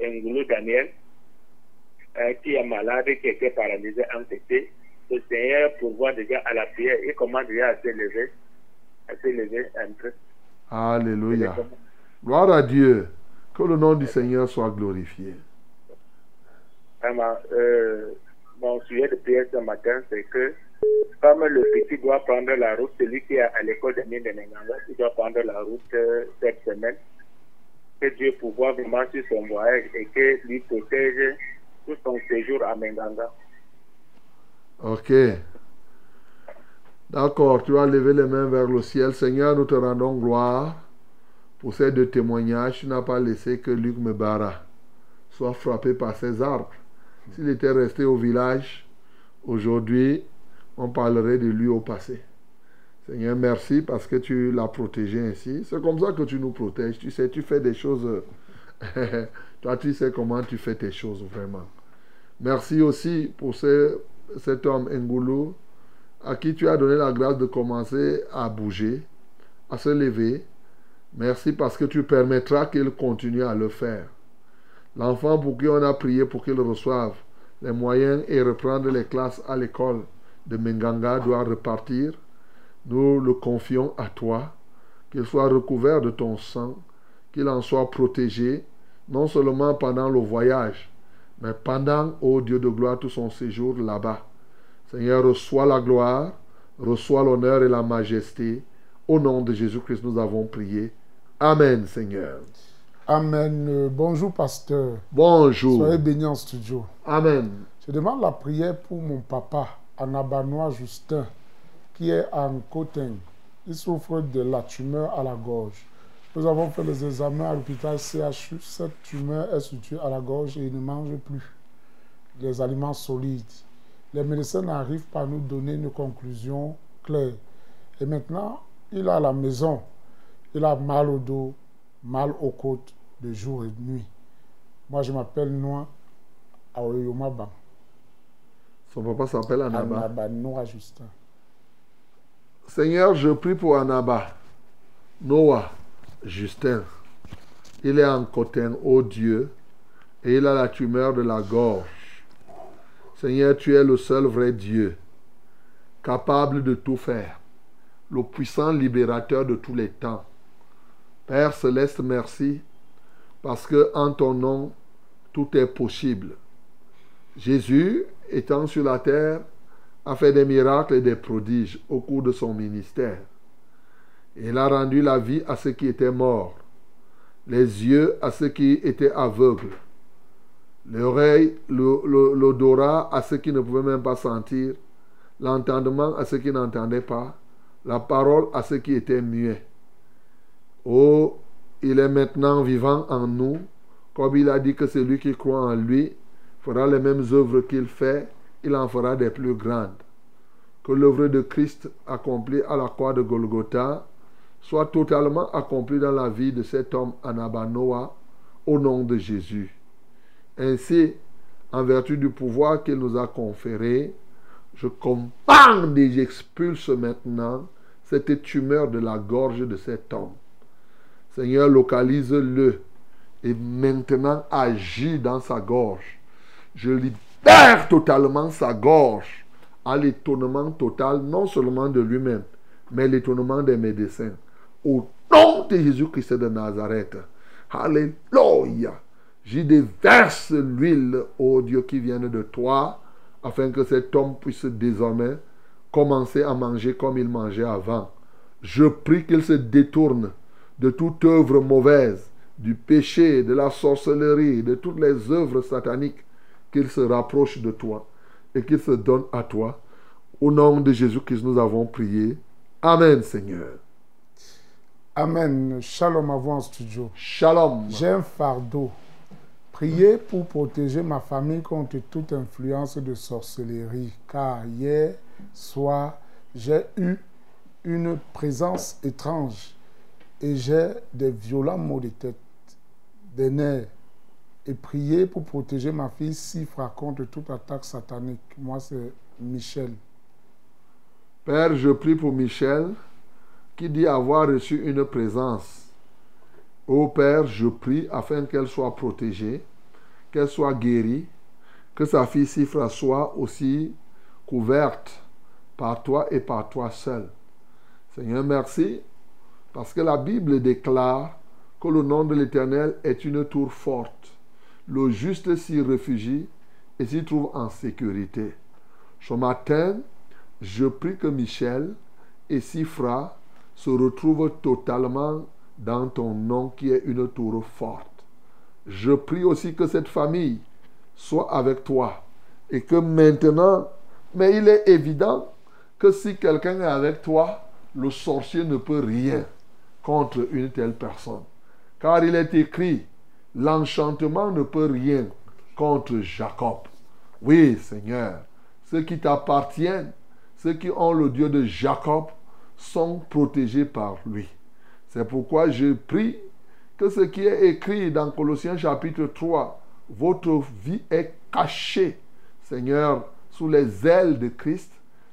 Ngoulou Daniel, euh, qui est malade, qui était paralysé, entêté. Le Seigneur pourvoit déjà à la prière. Il commence déjà à se lever, à se lever un peu. Alléluia. Gloire à Dieu. Que le nom du Seigneur soit glorifié. Vraiment, euh, mon sujet de prière ce matin, c'est que comme le petit doit prendre la route, celui qui est à l'école de mine de Nenganga, il doit prendre la route euh, cette semaine, que Dieu pourvoit vraiment sur son voyage et que lui protège tout son séjour à Menganga. Ok. D'accord, tu vas lever les mains vers le ciel. Seigneur, nous te rendons gloire pour ces deux témoignages. Tu n'as pas laissé que Luc Mebara soit frappé par ces arbres. S'il était resté au village, aujourd'hui, on parlerait de lui au passé. Seigneur, merci parce que tu l'as protégé ainsi. C'est comme ça que tu nous protèges. Tu sais, tu fais des choses. Toi, tu sais comment tu fais tes choses vraiment. Merci aussi pour ce- cet homme Ngoulou à qui tu as donné la grâce de commencer à bouger, à se lever. Merci parce que tu permettras qu'il continue à le faire. L'enfant pour qui on a prié pour qu'il reçoive les moyens et reprendre les classes à l'école de Menganga doit repartir. Nous le confions à toi, qu'il soit recouvert de ton sang, qu'il en soit protégé, non seulement pendant le voyage, mais pendant, ô Dieu de gloire, tout son séjour là-bas. Seigneur, reçois la gloire, reçois l'honneur et la majesté. Au nom de Jésus-Christ, nous avons prié. Amen, Seigneur. Amen. Euh, Bonjour, pasteur. Bonjour. Soyez bénis en studio. Amen. Je demande la prière pour mon papa, Anabanois Justin, qui est en Coteng. Il souffre de la tumeur à la gorge. Nous avons fait les examens à l'hôpital CHU. Cette tumeur est située à la gorge et il ne mange plus les aliments solides. Les médecins n'arrivent pas à nous donner une conclusion claire. Et maintenant, il est à la maison. Il a mal au dos, mal aux côtes de jour et de nuit. Moi, je m'appelle Noa Aoyomaba. Son papa s'appelle Anaba. Anaba Noa Justin. Seigneur, je prie pour Anaba, Noah, Justin. Il est en Cotin, ô Dieu, et il a la tumeur de la gorge. Seigneur, tu es le seul vrai Dieu, capable de tout faire, le puissant libérateur de tous les temps. Père céleste, merci, parce que en ton nom, tout est possible. Jésus, étant sur la terre, a fait des miracles et des prodiges au cours de son ministère. Il a rendu la vie à ceux qui étaient morts, les yeux à ceux qui étaient aveugles, l'oreille, le- le- l'odorat à ceux qui ne pouvaient même pas sentir, l'entendement à ceux qui n'entendaient pas, la parole à ceux qui étaient muets. Oh, il est maintenant vivant en nous Comme il a dit que celui qui croit en lui fera les mêmes œuvres qu'il fait, il en fera des plus grandes. Que l'œuvre de Christ accomplie à la croix de Golgotha soit totalement accomplie dans la vie de cet homme Anabanoa au nom de Jésus. Ainsi, en vertu du pouvoir qu'il nous a conféré, je commande et j'expulse maintenant cette tumeur de la gorge de cet homme. Seigneur, localise-le et maintenant agis dans sa gorge. Je totalement sa gorge à l'étonnement total, non seulement de lui-même, mais l'étonnement des médecins. Au nom de Jésus-Christ de Nazareth. Alléluia. J'y déverse l'huile, ô Dieu, qui vient de toi, afin que cet homme puisse désormais commencer à manger comme il mangeait avant. Je prie qu'il se détourne de toute œuvre mauvaise, du péché, de la sorcellerie, de toutes les œuvres sataniques, qu'il se rapproche de toi et qu'il se donne à toi. Au nom de Jésus-Christ, nous avons prié. Amen, Seigneur. Amen. Shalom à vous en studio. Shalom. J'ai un fardeau. Priez pour protéger ma famille contre toute influence de sorcellerie. Car hier soir, j'ai eu une présence étrange et j'ai des violents maux de tête, des nerfs. Et priez pour protéger ma fille Sifra contre toute attaque satanique. Moi, c'est Michel. Père, je prie pour Michel qui dit avoir reçu une présence. Ô Père, je prie afin qu'elle soit protégée, qu'elle soit guérie, que sa fille Sifra soit aussi couverte par toi et par toi seul. Seigneur, merci, parce que la Bible déclare que le nom de l'Éternel est une tour forte. Le juste s'y réfugie et s'y trouve en sécurité. Ce matin, je prie que Michel et Sifra se retrouvent totalement dans ton nom qui est une tour forte. Je prie aussi que cette famille soit avec toi et que maintenant, mais il est évident que si quelqu'un est avec toi, le sorcier ne peut rien contre une telle personne. Car il est écrit, l'enchantement ne peut rien contre Jacob. Oui, Seigneur, ceux qui t'appartiennent, ceux qui ont le Dieu de Jacob, sont protégés par lui. C'est pourquoi je prie que ce qui est écrit dans Colossiens chapitre 3, votre vie est cachée, Seigneur, sous les ailes de Christ,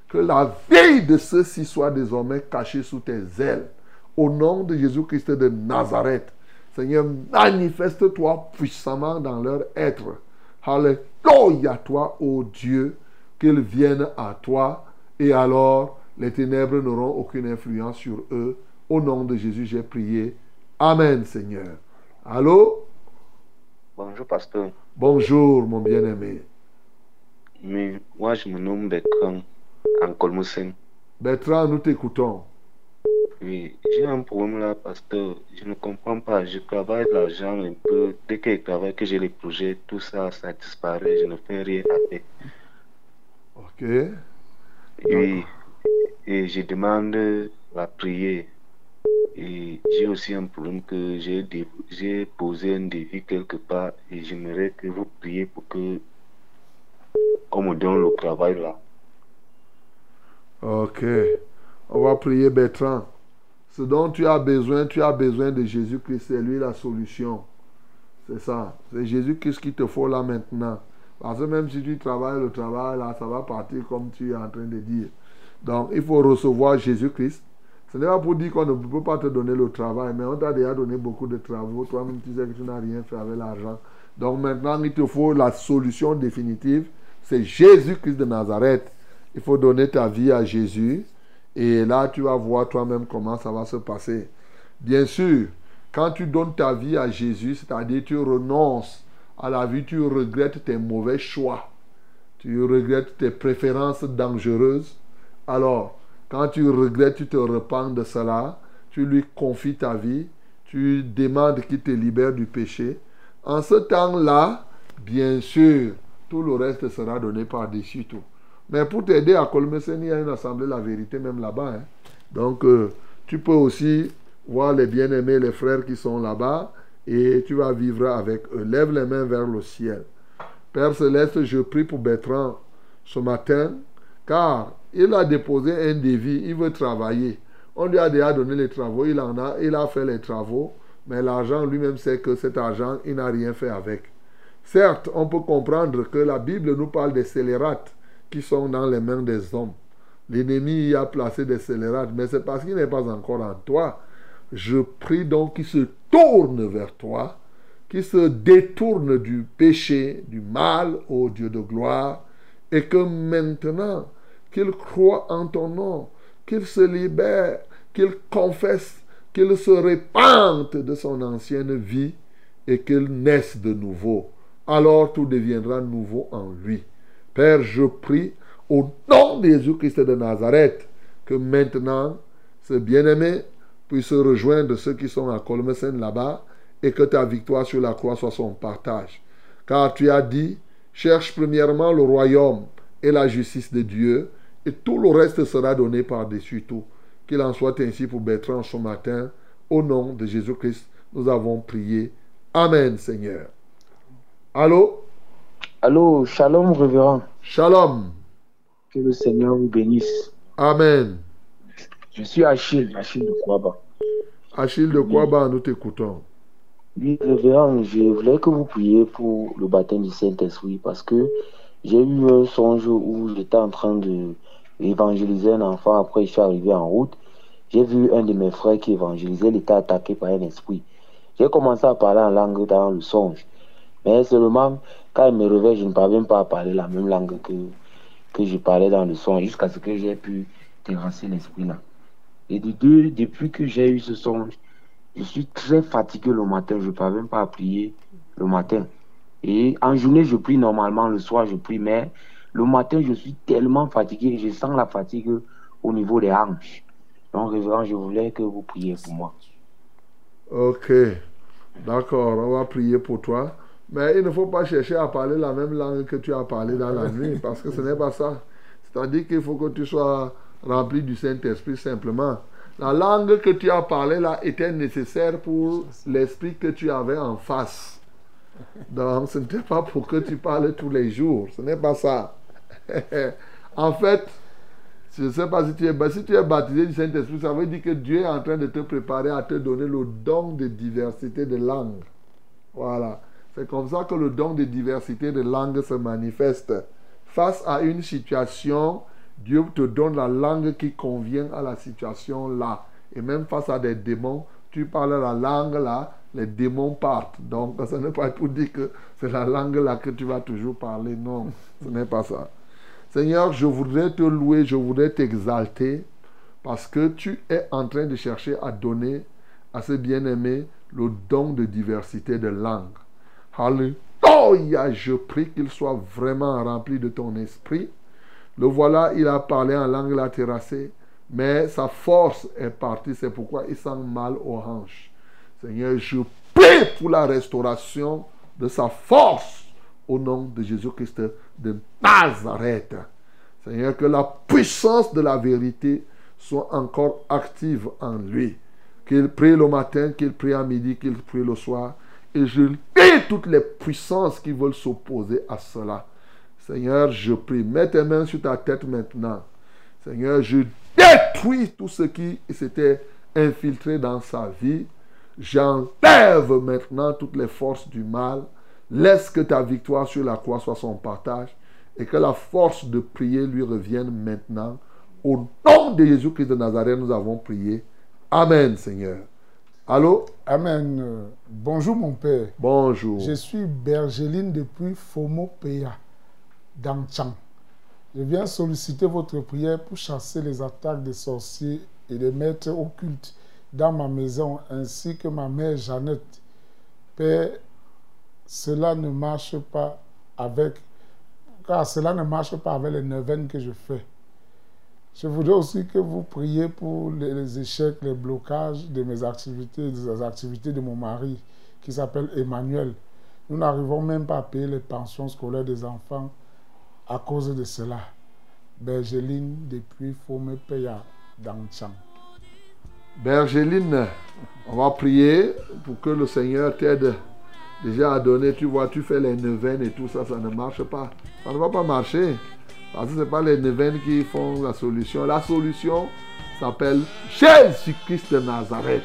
que la vie de ceux-ci soit désormais cachée sous tes ailes. Au nom de Jésus-Christ de Nazareth, Seigneur, manifeste-toi puissamment dans leur être. Alléluia toi, ô Dieu, qu'ils viennent à toi, et alors les ténèbres n'auront aucune influence sur eux. Au nom de Jésus, j'ai prié. Amen, Seigneur. Allô? Bonjour, pasteur. Bonjour, mon bien-aimé. Mais moi, je me nomme Bertrand en Colmoussen. Bertrand, nous t'écoutons. Oui, j'ai un problème là, pasteur. Je ne comprends pas. Je travaille l'argent un peu. Dès que je travaille, que j'ai les projets, tout ça, ça disparaît. Je ne fais rien avec. Ok. Oui. Et je demande la prière. Et j'ai aussi un problème que j'ai posé un défi quelque part et j'aimerais que vous priez pour que on me donne le travail là. Ok. On va prier Bertrand. Ce dont tu as besoin, tu as besoin de Jésus-Christ. C'est lui la solution. C'est ça. C'est Jésus-Christ qu'il te faut là maintenant. Parce que même si tu travailles le travail là, ça va partir comme tu es en train de dire. Donc, il faut recevoir Jésus-Christ. Ce n'est pas pour dire qu'on ne peut pas te donner le travail, mais on t'a déjà donné beaucoup de travaux. Toi-même, tu sais que tu n'as rien fait avec l'argent. Donc maintenant, il te faut la solution définitive. C'est Jésus-Christ de Nazareth. Il faut donner ta vie à Jésus. Et là, tu vas voir toi-même comment ça va se passer. Bien sûr, quand tu donnes ta vie à Jésus, c'est-à-dire tu renonces à la vie, tu regrettes tes mauvais choix. Tu regrettes tes préférences dangereuses. Alors, quand tu regrettes, tu te repens de cela, tu lui confies ta vie, tu demandes qu'il te libère du péché. En ce temps-là, bien sûr, tout le reste sera donné par-dessus tout. Mais pour t'aider à Colmesen, il y a une assemblée La Vérité même là-bas. hein. Donc, euh, tu peux aussi voir les bien-aimés, les frères qui sont là-bas. et tu vas vivre avec eux. Lève les mains vers le ciel. Père céleste, je prie pour Bertrand ce matin, car il a déposé un défi, il veut travailler. On lui a déjà donné les travaux, il en a, il a fait les travaux, mais l'argent lui-même sait que cet argent, il n'a rien fait avec. Certes, on peut comprendre que la Bible nous parle des scélérates qui sont dans les mains des hommes. L'ennemi y a placé des scélérates, mais c'est parce qu'il n'est pas encore en toi. Je prie donc qu'il se tourne vers toi, qu'il se détourne du péché, du mal, ô Dieu de gloire, et que maintenant, qu'il croit en ton nom, qu'il se libère, qu'il confesse, qu'il se répande de son ancienne vie et qu'il naisse de nouveau. Alors tout deviendra nouveau en lui. Père, je prie au nom de Jésus-Christ de Nazareth que maintenant ce bien-aimé puisse rejoindre ceux qui sont à Colmesen là-bas et que ta victoire sur la croix soit son partage. Car tu as dit, cherche premièrement le royaume et la justice de Dieu et tout le reste sera donné par-dessus tout. Qu'il en soit ainsi pour Bertrand ce matin. Au nom de Jésus-Christ, nous avons prié. Amen, Seigneur. Allô? Allô, shalom, révérend. Shalom. Que le Seigneur vous bénisse. Amen. Je suis Achille, Achille de Kouaba. Achille de Kouaba, nous t'écoutons. Oui, révérend, je voulais que vous priez pour le baptême du Saint-Esprit parce que j'ai eu un songe où j'étais en train de évangéliser un enfant. Après, je suis arrivé en route. J'ai vu un de mes frères qui évangélisait. Il était attaqué par un esprit. J'ai commencé à parler en langue dans le songe. Mais seulement, quand il me réveille, je ne parviens pas à parler la même langue que, que je parlais dans le songe jusqu'à ce que j'ai pu terrasser l'esprit là. Et depuis que j'ai eu ce songe, je suis très fatigué le matin. Je ne parviens pas à prier le matin. Et en journée, je prie normalement, le soir, je prie, mais le matin, je suis tellement fatigué, je sens la fatigue au niveau des hanches. Donc, révérend, je voulais que vous priez pour moi. Ok, d'accord, on va prier pour toi. Mais il ne faut pas chercher à parler la même langue que tu as parlé dans la nuit, parce que ce n'est pas ça. C'est-à-dire qu'il faut que tu sois rempli du Saint-Esprit simplement. La langue que tu as parlé là était nécessaire pour l'esprit que tu avais en face. Donc, ce n'était pas pour que tu parles tous les jours. Ce n'est pas ça. en fait, je ne sais pas si tu es, si tu es baptisé du Saint-Esprit, ça veut dire que Dieu est en train de te préparer à te donner le don de diversité de langues. Voilà. C'est comme ça que le don de diversité de langues se manifeste. Face à une situation, Dieu te donne la langue qui convient à la situation là. Et même face à des démons, tu parles la langue là, les démons partent. Donc, ce n'est pas pour dire que c'est la langue là que tu vas toujours parler. Non, ce n'est pas ça. Seigneur, je voudrais te louer, je voudrais t'exalter parce que tu es en train de chercher à donner à ce bien-aimé le don de diversité de langues. Alléluia, je prie qu'il soit vraiment rempli de ton esprit. Le voilà, il a parlé en langue la terrassée, mais sa force est partie, c'est pourquoi il sent mal aux hanches. Seigneur, je prie pour la restauration de sa force au nom de Jésus-Christ de Nazareth. Seigneur, que la puissance de la vérité soit encore active en lui. Qu'il prie le matin, qu'il prie à midi, qu'il prie le soir. Et je lis toutes les puissances qui veulent s'opposer à cela. Seigneur, je prie. Mets tes mains sur ta tête maintenant. Seigneur, je détruis tout ce qui s'était infiltré dans sa vie. J'enlève maintenant toutes les forces du mal. Laisse que ta victoire sur la croix soit son partage et que la force de prier lui revienne maintenant. Au nom de Jésus-Christ de Nazareth, nous avons prié. Amen, Seigneur. Allô? Amen. Bonjour, mon père. Bonjour. Je suis Bergeline depuis Fomo Peya, dans Tchang. Je viens solliciter votre prière pour chasser les attaques des sorciers et des maîtres occultes dans ma maison, ainsi que ma mère Jeannette. Père, cela ne marche pas avec, car cela ne marche pas avec les neuvaines que je fais. Je voudrais aussi que vous priez pour les, échecs, les blocages de mes activités, des activités de mon mari, qui s'appelle Emmanuel. Nous n'arrivons même pas à payer les pensions scolaires des enfants à cause de cela. Bergeline depuis Fomepeya dans Tchang. Bergeline, on va prier pour que le Seigneur t'aide déjà à donner. Tu vois, tu fais les neuvaines et tout ça, ça ne marche pas. Ça ne va pas marcher. Parce que ce n'est pas les neuvaines qui font la solution. La solution s'appelle Jésus-Christ de Nazareth.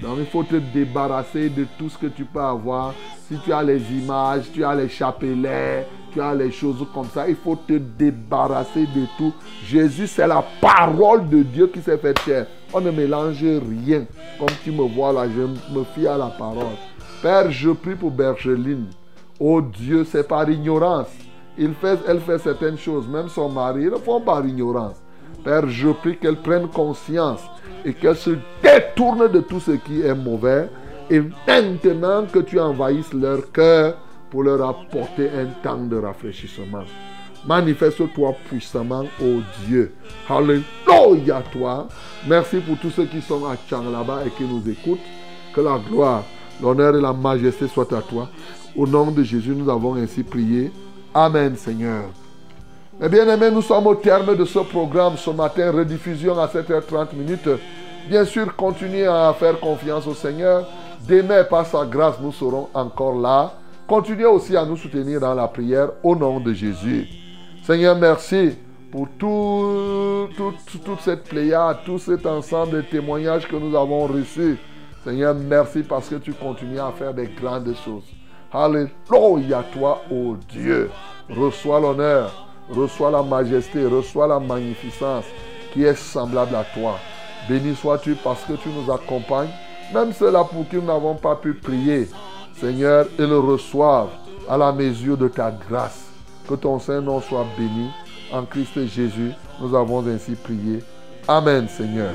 Donc il faut te débarrasser de tout ce que tu peux avoir. Si tu as les images, tu as les chapelets, tu as les choses comme ça, il faut te débarrasser de tout. Jésus, c'est la parole de Dieu qui s'est fait chair. On ne mélange rien. Comme tu me vois là, je me fie à la parole. Père, je prie pour Bergeline. Oh Dieu, c'est par ignorance. Il fait, elle fait certaines choses, même son mari, ils le font par ignorance. Père, je prie qu'elle prenne conscience et qu'elle se détourne de tout ce qui est mauvais. Et maintenant que tu envahisses leur cœur pour leur apporter un temps de rafraîchissement. Manifeste-toi puissamment, ô Dieu. Alléluia, toi. Merci pour tous ceux qui sont à Tchang là-bas et qui nous écoutent. Que la gloire, l'honneur et la majesté soient à toi. Au nom de Jésus, nous avons ainsi prié. Amen, Seigneur. Mes bien-aimés, nous sommes au terme de ce programme ce matin, rediffusion à 7h30 minutes. Bien sûr, continuez à faire confiance au Seigneur. Demain, par sa grâce, nous serons encore là. Continuez aussi à nous soutenir dans la prière au nom de Jésus. Seigneur, merci pour tout, toute cette pléiade, tout cet ensemble de témoignages que nous avons reçus. Seigneur, merci parce que tu continues à faire des grandes choses. Alléluia, toi, ô Dieu. Reçois l'honneur, reçois la majesté, reçois la magnificence qui est semblable à toi. Béni sois-tu parce que tu nous accompagnes. Même ceux-là pour qui nous n'avons pas pu prier, Seigneur, ils le reçoivent à la mesure de ta grâce. Que ton Saint-Nom soit béni. En Christ Jésus, nous avons ainsi prié. Amen, Seigneur.